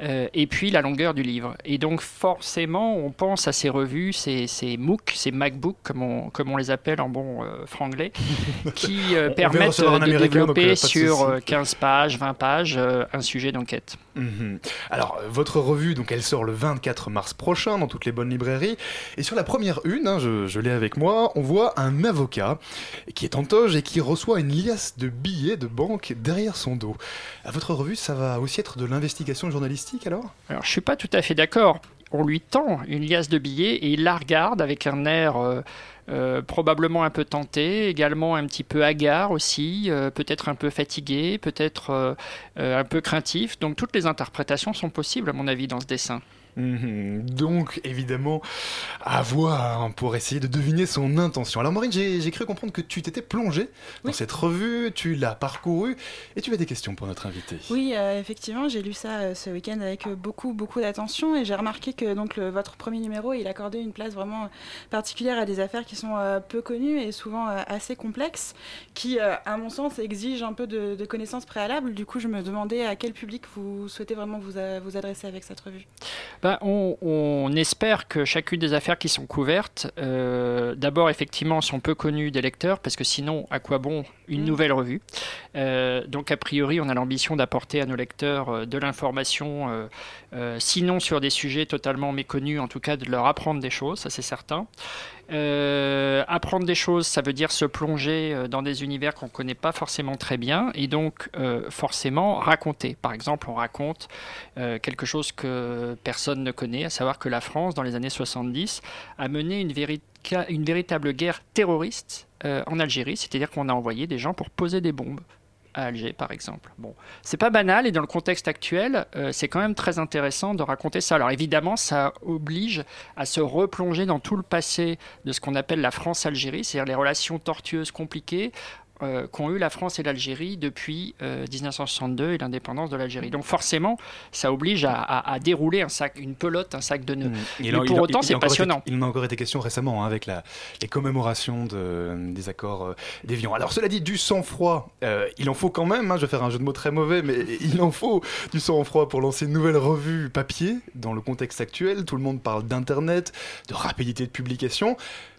et puis la longueur du livre. Et donc, forcément, on pense à ces revues, ces, ces MOOC, ces MacBook, comme on, comme on les appelle en bon franglais, (laughs) qui permettent de développer sur 15 euh, pages, 20 pages, euh, un sujet d'enquête.
Mhm. Alors, votre revue, donc, elle sort le 24 mars prochain dans toutes les bonnes librairies. Et sur la première une, hein, je, l'ai avec moi, on voit un avocat qui est en toge et qui reçoit une liasse de billets de banque derrière son dos. À votre revue, ça va aussi être de l'investigation journalistique alors?
Alors, je suis pas tout à fait d'accord. On lui tend une liasse de billets et il la regarde avec un air. Euh, euh, probablement un peu tenté, également un petit peu hagard aussi, euh, peut-être un peu fatigué, peut-être euh, un peu craintif. Donc toutes les interprétations sont possibles à mon avis dans ce dessin.
Mhm. donc, évidemment, à voir hein, pour essayer de deviner son intention. Alors, Maureen, j'ai cru comprendre que tu t'étais plongée dans cette revue, tu l'as parcourue, et tu as des questions pour notre invité.
Oui, euh, effectivement, j'ai lu ça euh, ce week-end avec euh, beaucoup, beaucoup d'attention, et j'ai remarqué que donc, votre premier numéro, il accordait une place vraiment particulière à des affaires qui sont peu connues et souvent assez complexes, qui, à mon sens, exigent un peu de, connaissances préalables. Du coup, je me demandais à quel public vous souhaitez vraiment vous, vous adresser avec cette revue.
On, espère que chacune des affaires qui sont couvertes, euh, d'abord effectivement sont peu connues des lecteurs, parce que sinon, à quoi bon une mm. nouvelle revue? Euh, Donc a priori, on a l'ambition d'apporter à nos lecteurs euh, de l'information, sinon sur des sujets totalement méconnus, en tout cas de leur apprendre des choses, ça c'est certain. Euh, apprendre des choses, ça veut dire se plonger euh, dans des univers qu'on ne connaît pas forcément très bien et donc euh, forcément raconter. Par exemple, on raconte quelque chose que personne ne connaît, à savoir que la France, dans les années 70, a mené une, une véritable guerre terroriste en Algérie, c'est-à-dire qu'on a envoyé des gens pour poser des bombes à Alger, par exemple. Bon, c'est pas banal et dans le contexte actuel, euh, c'est quand même très intéressant de raconter ça. Alors évidemment, ça oblige à se replonger dans tout le passé de ce qu'on appelle la France-Algérie, c'est-à-dire les relations tortueuses, compliquées, euh, qu'ont eu la France et l'Algérie depuis euh, 1962 et l'indépendance de l'Algérie. Donc forcément, ça oblige à, à- à dérouler un sac, une pelote, un sac de nœuds.
Il
Mais
en-
pour autant, c'est
été-
passionnant.
il en a encore été question récemment hein, avec la, les commémorations de- des accords euh, d'Évian. Alors cela dit, du sang-froid, euh, il en faut quand même, hein, je vais faire un jeu de mots très mauvais, mais il en faut du sang-froid pour lancer une nouvelle revue papier dans le contexte actuel. Tout le monde parle d'Internet, de rapidité de publication,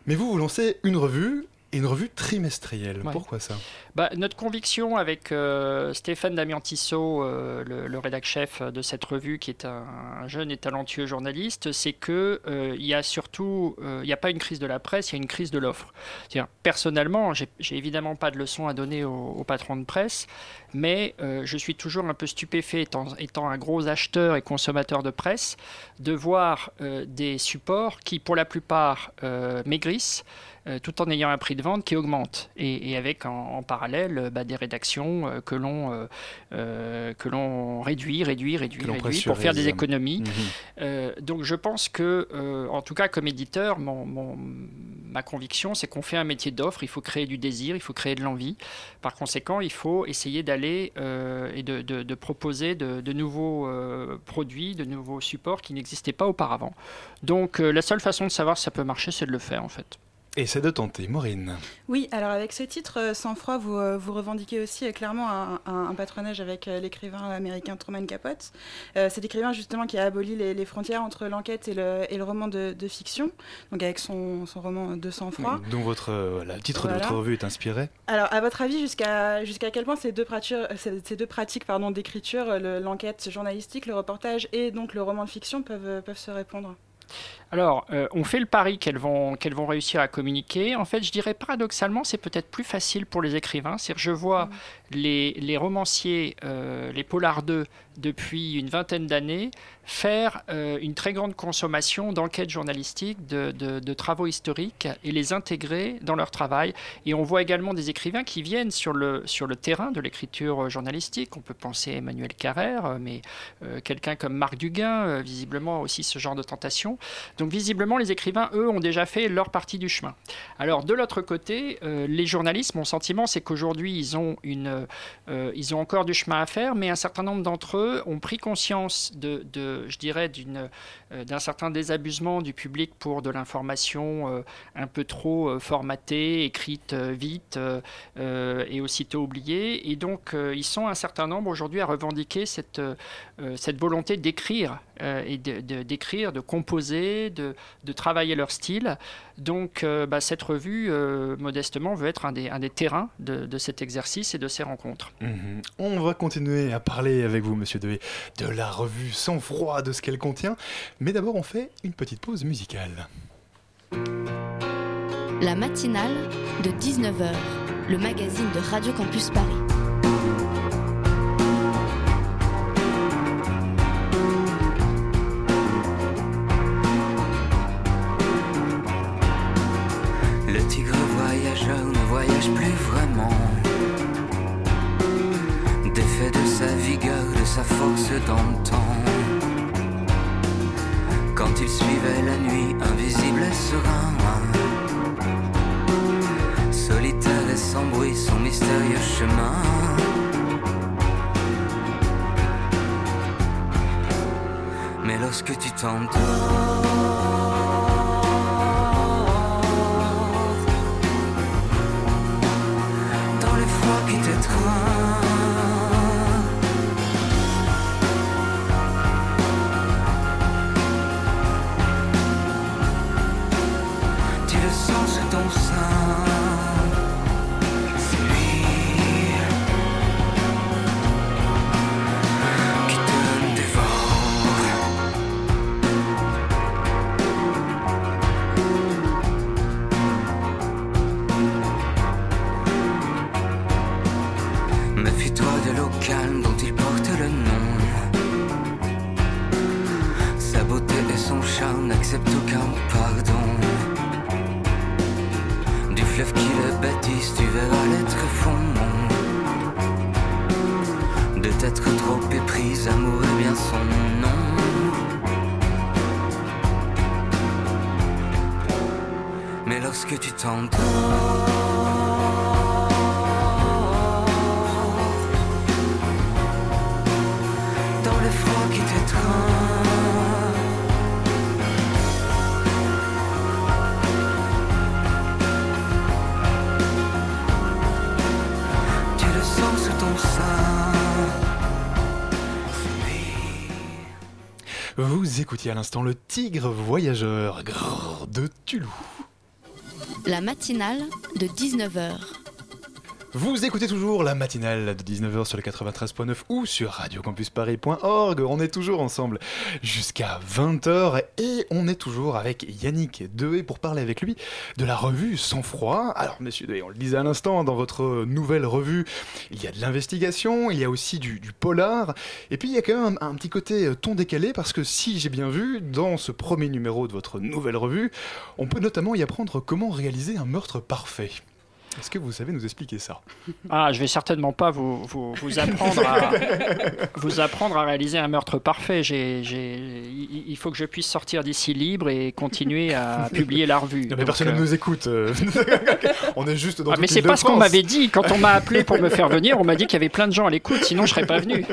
mais vous, vous lancez une revue, et une revue trimestrielle.
Ouais.
Pourquoi ça?
Bah, notre conviction avec euh, Stéphane Damian-Tissot, euh, le, le rédac-chef de cette revue, qui est un, un jeune et talentueux journaliste, c'est que euh, il y a surtout, euh, il n'y a pas une crise de la presse, il y a une crise de l'offre. Personnellement, j'ai évidemment pas de leçons à donner aux, aux patrons de presse, mais je suis toujours un peu stupéfait, étant, étant un gros acheteur et consommateur de presse, de voir des supports qui, pour la plupart, maigrissent euh, tout en ayant un prix de vente qui augmente et, et avec en, en parallèle euh, bah, des rédactions euh, que l'on euh, que l'on réduit, réduit, réduit, réduit pour faire des économies.
Mhm.
Euh, donc je pense que, en tout cas comme éditeur, mon, mon- ma conviction, c'est qu'on fait un métier d'offre, il faut créer du désir, il faut créer de l'envie. Par conséquent, il faut essayer d'aller et de, de- de proposer de, de nouveaux produits, de nouveaux supports qui n'existaient pas auparavant. Donc la seule façon de savoir si ça peut marcher, c'est de le faire en fait.
Et c'est de tenter, Maureen.
Oui, alors avec ce titre, euh, Sans froid, vous, euh, vous revendiquez aussi euh, clairement un, un- un patronage avec l'écrivain américain Truman Capote. Euh, cet écrivain justement qui a aboli les, les frontières entre l'enquête et le, et le roman de, de fiction, donc avec son, son roman De sang froid.
Dont votre, euh, voilà, le titre
Voilà.
de votre revue est inspiré.
Alors, à votre avis, jusqu'à jusqu'à quel point ces deux, pratiques, ces, ces deux pratiques pardon, d'écriture, le- l'enquête journalistique, le reportage et donc le roman de fiction peuvent, peuvent se répondre?
Alors, euh, on fait le pari qu'elles vont, qu'elles vont réussir à communiquer. En fait, je dirais paradoxalement, c'est peut-être plus facile pour les écrivains. C'est-à-dire, je vois les, les romanciers, euh, les polars 2, depuis une vingtaine d'années, faire euh, une très grande consommation d'enquêtes journalistiques, de, de- de travaux historiques et les intégrer dans leur travail. Et on voit également des écrivains qui viennent sur le, sur le terrain de l'écriture journalistique. On peut penser à Emmanuel Carrère, mais quelqu'un comme Marc Duguin, visiblement aussi ce genre de tentation. Donc visiblement, les écrivains, eux, ont déjà fait leur partie du chemin. Alors de l'autre côté, euh, les journalistes, mon sentiment, c'est qu'aujourd'hui, ils ont euh, ils ont encore du chemin à faire, mais un certain nombre d'entre eux ont pris conscience de, je dirais, euh, d'un certain désabusement du public pour de l'information un peu trop formatée, écrite vite et aussitôt oubliée. Et donc, ils sont un certain nombre aujourd'hui à revendiquer cette, cette volonté d'écrire et de- d'écrire, de, composer, de, de travailler leur style. Donc, euh, bah, cette revue, euh, modestement, veut être un des, un des terrains de, de cet exercice et de ces rencontres.
Mhm. On va continuer à parler avec vous, monsieur Dewey, de la revue sans froid, de ce qu'elle contient. Mais d'abord, on fait une petite pause musicale.
La matinale de 19h, le magazine de Radio Campus Paris.
Force d'antan. Quand il suivait la nuit, invisible et serein. Solitaire et sans bruit, son mystérieux chemin. Mais lorsque tu t'endors, qui t'étreint.
Vous écoutiez à l'instant le Tigre Voyageur grrr, de Tulou.
La matinale de 19h.
Vous écoutez toujours la matinale de 19h sur le 93.9 ou sur radiocampusparis.org. On est toujours ensemble jusqu'à 20h et on est toujours avec Yannick Dehé pour parler avec lui de la revue Sans Froid. Alors, monsieur Dehé, on le disait à l'instant, dans votre nouvelle revue, il y a de l'investigation, il y a aussi du, polar, et puis il y a quand même un, un petit côté euh, ton décalé parce que si j'ai bien vu, dans ce premier numéro de votre nouvelle revue, on peut notamment y apprendre comment réaliser un meurtre parfait. Est-ce que vous savez nous expliquer ça?
Ah, je vais certainement pas vous, vous, vous apprendre à, (laughs) vous apprendre à réaliser un meurtre parfait. J'ai, il faut que je puisse sortir d'ici libre et continuer à (laughs) publier la revue.
Non, mais personne ne
euh,
nous écoute. euh. (laughs) on est juste dans
ah, mais c'est pas ce qu'on m'avait dit quand on m'a appelé pour me faire venir. On m'a dit qu'il y avait plein de gens à l'écoute, sinon je serais pas venu.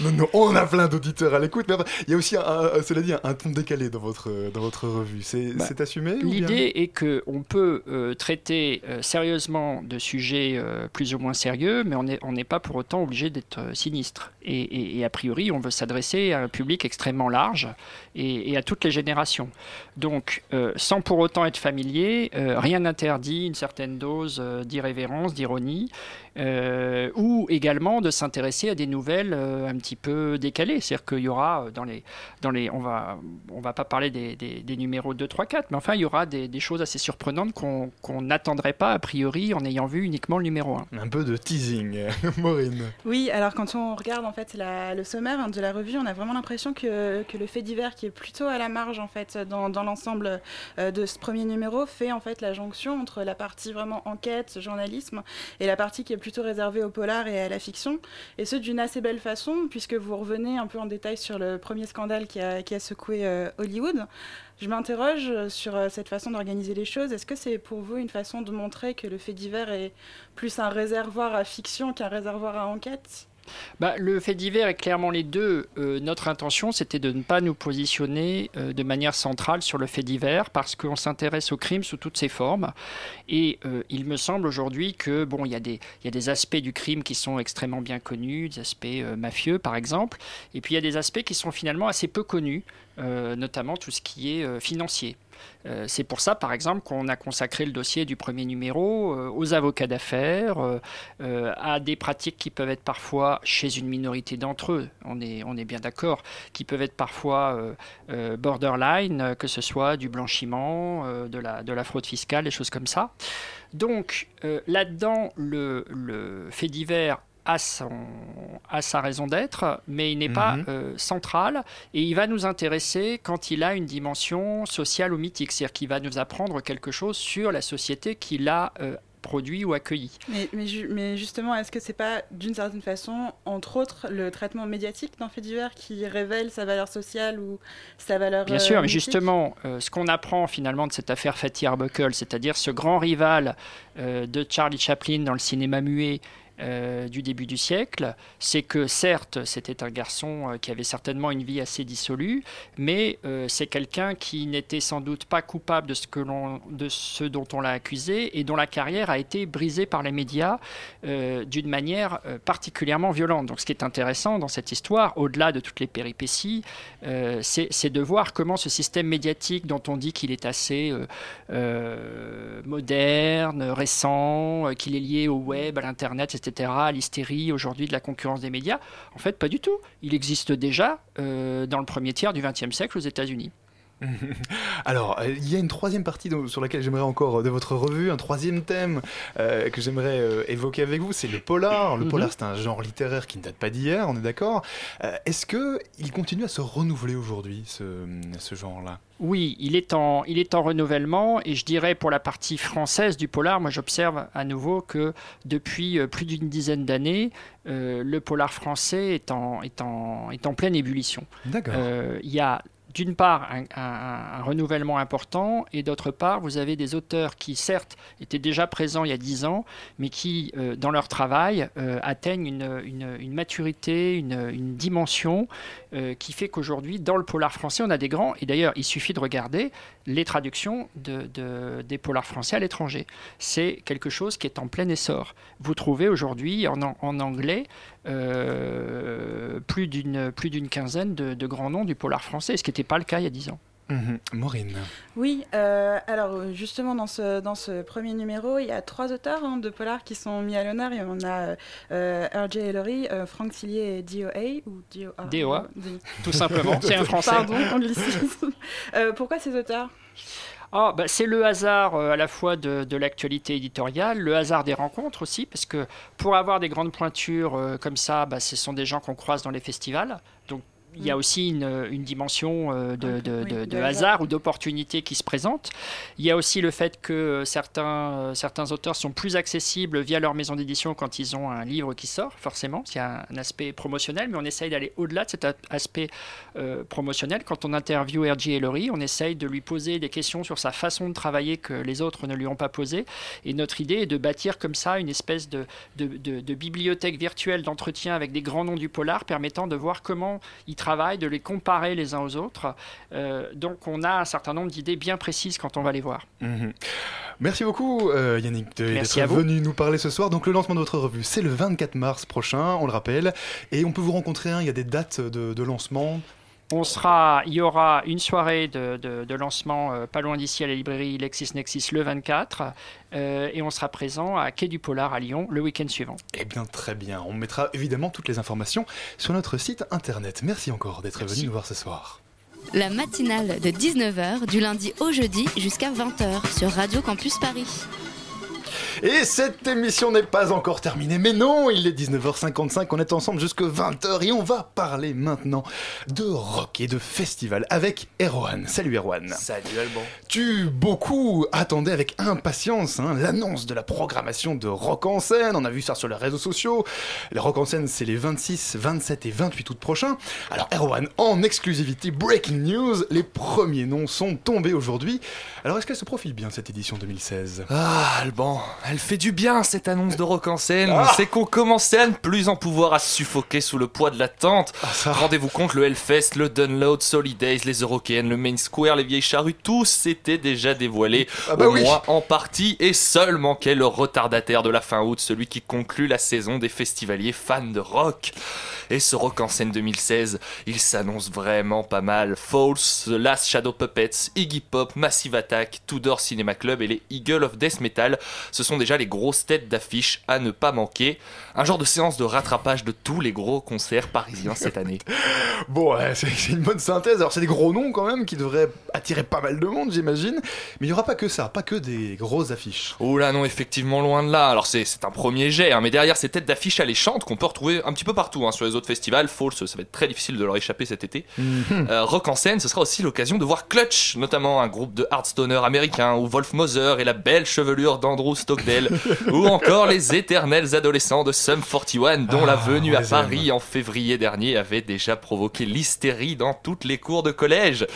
Non, non, on a plein d'auditeurs à l'écoute, mais il y a aussi, un, un- cela dit, un, un ton décalé dans votre, dans votre revue. C'est
Bah,
assumé ou bien?
L'idée est que on peut euh, traiter euh, sérieusement de sujets euh, plus ou moins sérieux, mais on n'est pas pour autant obligé d'être euh, sinistre. Et, et- et a priori, on veut s'adresser à un public extrêmement large et, et à toutes les générations. Donc, euh, sans pour autant être familier, euh, rien n'interdit une certaine dose euh, d'irrévérence, d'ironie, euh, ou également de s'intéresser à des nouvelles euh, un petit peu décalées. C'est-à-dire qu'il y aura dans les, dans les, on va, on va pas parler des, des- des numéros 2, 3, 4, mais enfin il y aura des, des choses assez surprenantes qu'on qu'on n'attendrait pas a priori en ayant vu uniquement le numéro 1.
Un peu de teasing, (laughs) Maureen.
Oui, alors quand on regarde en fait le sommaire hein, de la revue, on a vraiment l'impression que, le fait divers qui est plutôt à la marge en fait dans, l'ensemble euh, de ce premier numéro fait en fait la jonction entre la partie vraiment enquête, journalisme et la partie qui est plutôt réservée au polar et à la fiction et ce d'une assez belle façon puisque vous revenez un peu en détail sur le premier scandale qui a, qui a secoué euh, Hollywood. Je m'interroge sur euh, cette façon d'organiser les choses. Est-ce que c'est pour vous une façon de montrer que le fait divers est plus un réservoir à fiction qu'un réservoir à enquête?
Bah, le fait divers est clairement les deux. Euh, notre intention, c'était de ne pas nous positionner euh, de manière centrale sur le fait divers parce qu'on s'intéresse au crime sous toutes ses formes. Et euh, il me semble aujourd'hui que bon, il y, a des- aspects du crime qui sont extrêmement bien connus, des aspects mafieux par exemple, et puis il y a des aspects qui sont finalement assez peu connus, notamment tout ce qui est euh, financier. Euh, c'est pour ça, par exemple, qu'on a consacré le dossier du premier numéro euh, aux avocats d'affaires, euh, euh, à des pratiques qui peuvent être parfois, chez une minorité d'entre eux, on est, bien d'accord, qui peuvent être parfois euh, euh, borderline, euh, que ce soit du blanchiment, euh, de, la, de la fraude fiscale, des choses comme ça. Donc euh, là-dedans, le fait divers a, son, a sa raison d'être, mais il n'est pas
Mhm.
euh, central et il va nous intéresser quand il a une dimension sociale ou mythique, c'est-à-dire qu'il va nous apprendre quelque chose sur la société qu'il a euh, produit ou accueilli.
Mais, mais, ju- mais justement, est-ce que c'est pas d'une certaine façon, entre autres, le traitement médiatique d'un fait divers qui révèle sa valeur sociale ou sa valeur
Bien
euh,
sûr, mais justement, euh, ce qu'on apprend finalement de cette affaire Fatty Arbuckle, c'est-à-dire ce grand rival euh, de Charlie Chaplin dans le cinéma muet euh, du début du siècle, c'est que certes, c'était un garçon euh, qui avait certainement une vie assez dissolue, mais euh, c'est quelqu'un qui n'était sans doute pas coupable de ce, dont on l'a accusé et dont la carrière a été brisée par les médias d'une manière particulièrement violente. Donc ce qui est intéressant dans cette histoire, au-delà de toutes les péripéties, c'est, de voir comment ce système médiatique dont on dit qu'il est assez moderne, récent, qu'il est lié au web, à l'internet, etc., l'hystérie aujourd'hui de la concurrence des médias, en fait pas du tout. Il existe déjà euh, dans le premier tiers du XXe siècle aux États-Unis.
Alors, euh, il y a une troisième partie sur laquelle j'aimerais encore euh, de votre revue, un troisième thème euh, que j'aimerais euh, évoquer avec vous, c'est le polar. Le
Mhm.
polar, c'est un genre littéraire qui ne date pas d'hier, on est d'accord. Euh, Est-ce que il continue à se renouveler aujourd'hui, ce, ce genre-là?
Oui, il est, en, il est en renouvellement et je dirais pour la partie française du polar, moi j'observe à nouveau que depuis euh, plus d'une dizaine d'années, euh, le polar français est en, est en, est en pleine ébullition.
D'accord.
Euh, Il y a d'une part un, renouvellement important et d'autre part vous avez des auteurs qui certes étaient déjà présents il y a dix ans mais qui euh, dans leur travail euh, atteignent une, maturité, une, une dimension euh, qui fait qu'aujourd'hui dans le polar français on a des grands et d'ailleurs il suffit de regarder les traductions de, de- des polars français à l'étranger. C'est quelque chose qui est en plein essor. Vous trouvez aujourd'hui en, an- en anglais euh, plus d'une plus d'une quinzaine de, de grands noms du polar français, ce qui n'était pas le cas il y a dix ans.
Mhm. Maureen.
Oui, euh, alors euh, justement dans ce, dans ce premier numéro, il y a trois auteurs hein, de polar qui sont mis à l'honneur. Et on a euh, R.J. Ellery, euh, Franck Tillier et DOA ou DOA.
DOA,
D-
tout simplement, (laughs) c'est un français.
Pardon, anglicisme. Euh, pourquoi ces auteurs?
Ah, bah, c'est le hasard euh, à la fois de, de l'actualité éditoriale, le hasard des rencontres aussi, parce que pour avoir des grandes pointures euh, comme ça, bah, ce sont des gens qu'on croise dans les festivals. Il y a
Mm.
aussi une, une dimension de, de-
oui,
de-
de
de
hasard.
ou d'opportunité qui se présente. Il y a aussi le fait que euh, certains, certains auteurs sont plus accessibles via leur maison d'édition quand ils ont un livre qui sort, forcément. Il y a un aspect promotionnel, mais on essaye d'aller au-delà de cet aspect euh, promotionnel. Quand on interviewe R.J. Ellery, on essaye de lui poser des questions sur sa façon de travailler que les autres ne lui ont pas posées. Et notre idée est de bâtir comme ça une espèce de bibliothèque virtuelle d'entretien avec des grands noms du polar permettant de voir comment ils travaillent, de les comparer les uns aux autres. Euh, donc on a un certain nombre d'idées bien précises quand on va les voir.
Mhm. Merci beaucoup euh, Yannick d'être venu nous parler ce soir. Donc le lancement de votre revue, c'est le 24 mars prochain, on le rappelle. Et on peut vous rencontrer, hein, il y a des dates de, de lancement.
On sera, il y aura une soirée de, de- de lancement euh, pas loin d'ici à la librairie LexisNexis le 24 euh, et on sera présent à Quai du Polar à Lyon le week-end suivant.
Eh bien très bien, on mettra évidemment toutes les informations sur notre site internet. Merci encore d'être venu nous voir ce soir.
La matinale de 19h du lundi au jeudi jusqu'à 20h sur Radio Campus Paris.
Et cette émission n'est pas encore terminée, mais non, il est 19h55, on est ensemble jusque 20h et on va parler maintenant de rock et de festival avec Erwan. Salut Erwan.
Salut Alban.
Tu beaucoup attendais avec impatience hein, l'annonce de la programmation de Rock en scène. On a vu ça sur les réseaux sociaux. Les Rock en scène, c'est les 26, 27 et 28 août prochains. Alors Erwan, en exclusivité, breaking news, les premiers noms sont tombés aujourd'hui. Alors est-ce qu'elle se profile bien cette édition 2016
Ah, Alban, elle fait du bien cette annonce de rock en scène.
Ah.
C'est qu'on commençait à ne plus en pouvoir à se suffoquer sous le poids de l'attente.
Ah,
Rendez-vous compte, le Hellfest, le Download, Solidays, les Eurokéennes, le Main Square, les vieilles charrues, tous s'étaient déjà dévoilés.
Ah bah
au
oui.
moins en partie, et seul manquait le retardataire de la fin août, celui qui conclut la saison des festivaliers fans de rock. Et ce rock en scène 2016, il s'annonce vraiment pas mal. False, The Last Shadow Puppets, Iggy Pop, Massive Attack, Tudor Cinema Club et les Eagle of Death Metal, ce sont déjà les grosses têtes d'affiche à ne pas manquer. Un genre de séance de rattrapage de tous les gros concerts parisiens cette année. (laughs)
Bon, ouais, c'est une bonne synthèse. Alors, c'est des gros noms quand même qui devraient attirer pas mal de monde, j'imagine. Mais il n'y aura pas que ça, pas que des grosses affiches.
Oh là non, effectivement, loin de là. Alors c'est un premier jet, hein, mais derrière ces têtes d'affiche alléchantes qu'on peut retrouver un petit peu partout hein, sur les autres festivals, False, ça va être très difficile de leur échapper cet été. Euh, rock en scène, ce sera aussi l'occasion de voir Clutch, notamment un groupe de hardstoner américain, ou Wolf Mother et la belle chevelure d'Andrew Stockdale, (laughs) ou encore les éternels adolescents de Sum 41, dont la
Ah,
venue à Paris en février dernier avait déjà provoqué l'hystérie dans toutes les cours de collège.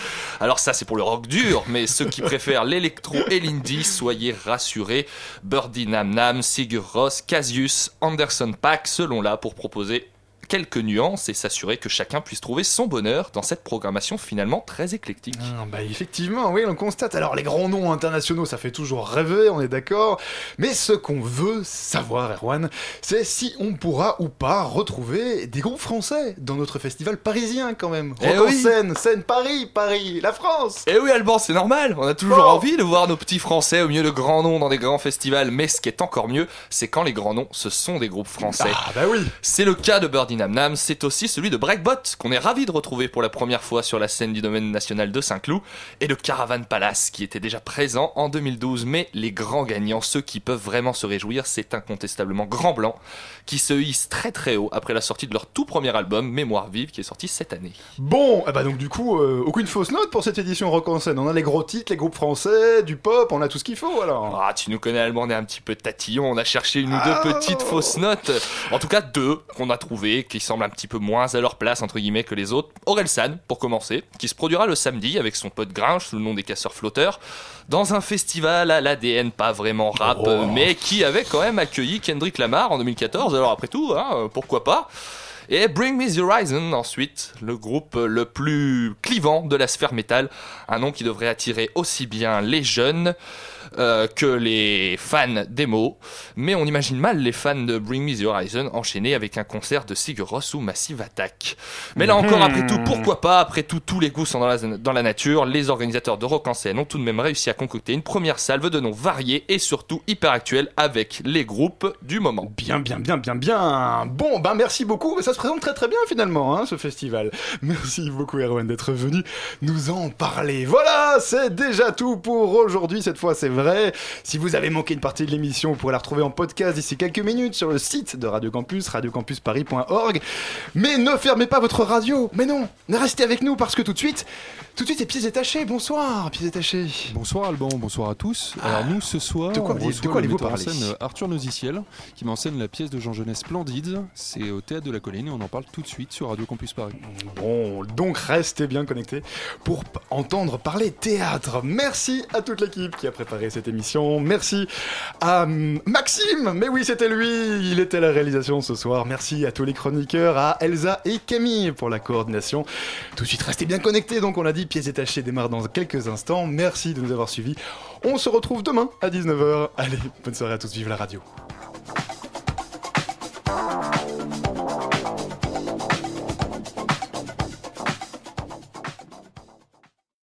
Alors ça c'est pour le rock dur, mais ceux qui préfèrent l'électro et l'indie, soyez rassurés. Birdie Nam Nam, Sigur Ross, Casius, Anderson Pack, selon là pour proposer quelques nuances et s'assurer que chacun puisse trouver son bonheur dans cette programmation finalement très éclectique.
Ah, bah effectivement, oui, on constate. Alors les grands noms internationaux, ça fait toujours rêver, on est d'accord. Mais ce qu'on veut savoir, Erwan, c'est si on pourra ou pas retrouver des groupes français dans notre festival parisien quand même.
Eh
Rock
oui.
scène, scène Paris, Paris, la France.
Et oui Alban, c'est normal, on a toujours
Bon.
envie de voir nos petits français au milieu de grands noms dans des grands festivals, mais ce qui est encore mieux, c'est quand les grands noms, ce sont des groupes français.
Ah bah oui.
C'est le cas de Birdie Nam Nam, c'est aussi celui de Breakbot, qu'on est ravi de retrouver pour la première fois sur la scène du domaine national de Saint-Cloud, et de Caravan Palace, qui était déjà présent en 2012. Mais les grands gagnants, ceux qui peuvent vraiment se réjouir, c'est incontestablement Grand Blanc, qui se hisse très très haut après la sortie de leur tout premier album, Mémoire Vive, qui est sorti cette année.
Bon, eh bah donc du coup, euh, aucune fausse note pour cette édition Rock en scène. On a les gros titres, les groupes français, du pop, on a tout ce qu'il faut alors.
Ah, tu nous connais allemand, on est un petit peu tatillon, on a cherché une ou
Ah.
deux petites fausses notes. En tout cas, deux qu'on a trouvées, qui semblent un petit peu moins à leur place, entre guillemets, que les autres. Orelsan, pour commencer, qui se produira le samedi avec son pote Grinch sous le nom des casseurs flotteurs, dans un festival à l'ADN pas vraiment rap,
Oh.
mais qui avait quand même accueilli Kendrick Lamar en 2014, alors après tout, hein, pourquoi pas? Et Bring Me the Horizon ensuite, le groupe le plus clivant de la sphère métal, un nom qui devrait attirer aussi bien les jeunes euh, que les fans d'émo, mais on imagine mal les fans de Bring Me the Horizon enchaînés avec un concert de Sigur Rós ou Massive Attack. Mais là encore, après tout, pourquoi pas? Après tout, tous les goûts sont dans la, dans la nature. Les organisateurs de Rock en scène ont tout de même réussi à concocter une première salve de noms variés et surtout hyper actuels avec les groupes du moment.
Bien, bien, bien, bien, bien. Bon, ben merci beaucoup. Ça se présente très très bien finalement, hein, ce festival. (laughs) Merci beaucoup Erwan d'être venu nous en parler. Voilà, c'est déjà tout pour aujourd'hui. Cette fois, c'est vrai. Si vous avez manqué une partie de l'émission, vous pourrez la retrouver en podcast d'ici quelques minutes sur le site de Radio Campus, radiocampusparis.org. Mais ne fermez pas votre radio. Mais non, restez avec nous parce que tout de suite, tout de suite, c'est pieds détachés. Bonsoir, pieds détachés.
Bonsoir Alban, bonsoir à tous. Alors nous ce soir,
De quoi-
on
de
reçoit
quoi
le
allez-vous
metteur en scène Arthur Nosiciel qui m'enseigne la pièce de Jean Genet Splendide. C'est au théâtre de la Colline et on en parle tout de suite sur Radio Campus Paris.
Bon, donc restez bien connectés pour entendre parler théâtre. Merci à toute l'équipe qui a préparé cette émission. Merci à hum, Maxime, mais oui, c'était lui, il était à la réalisation ce soir. Merci à tous les chroniqueurs, à Elsa et Camille pour la coordination. Tout de suite, restez bien connectés. Donc, on a dit, pièces détachées démarre dans quelques instants. Merci de nous avoir suivis. On se retrouve demain à 19h. Allez, bonne soirée à tous, vive la radio.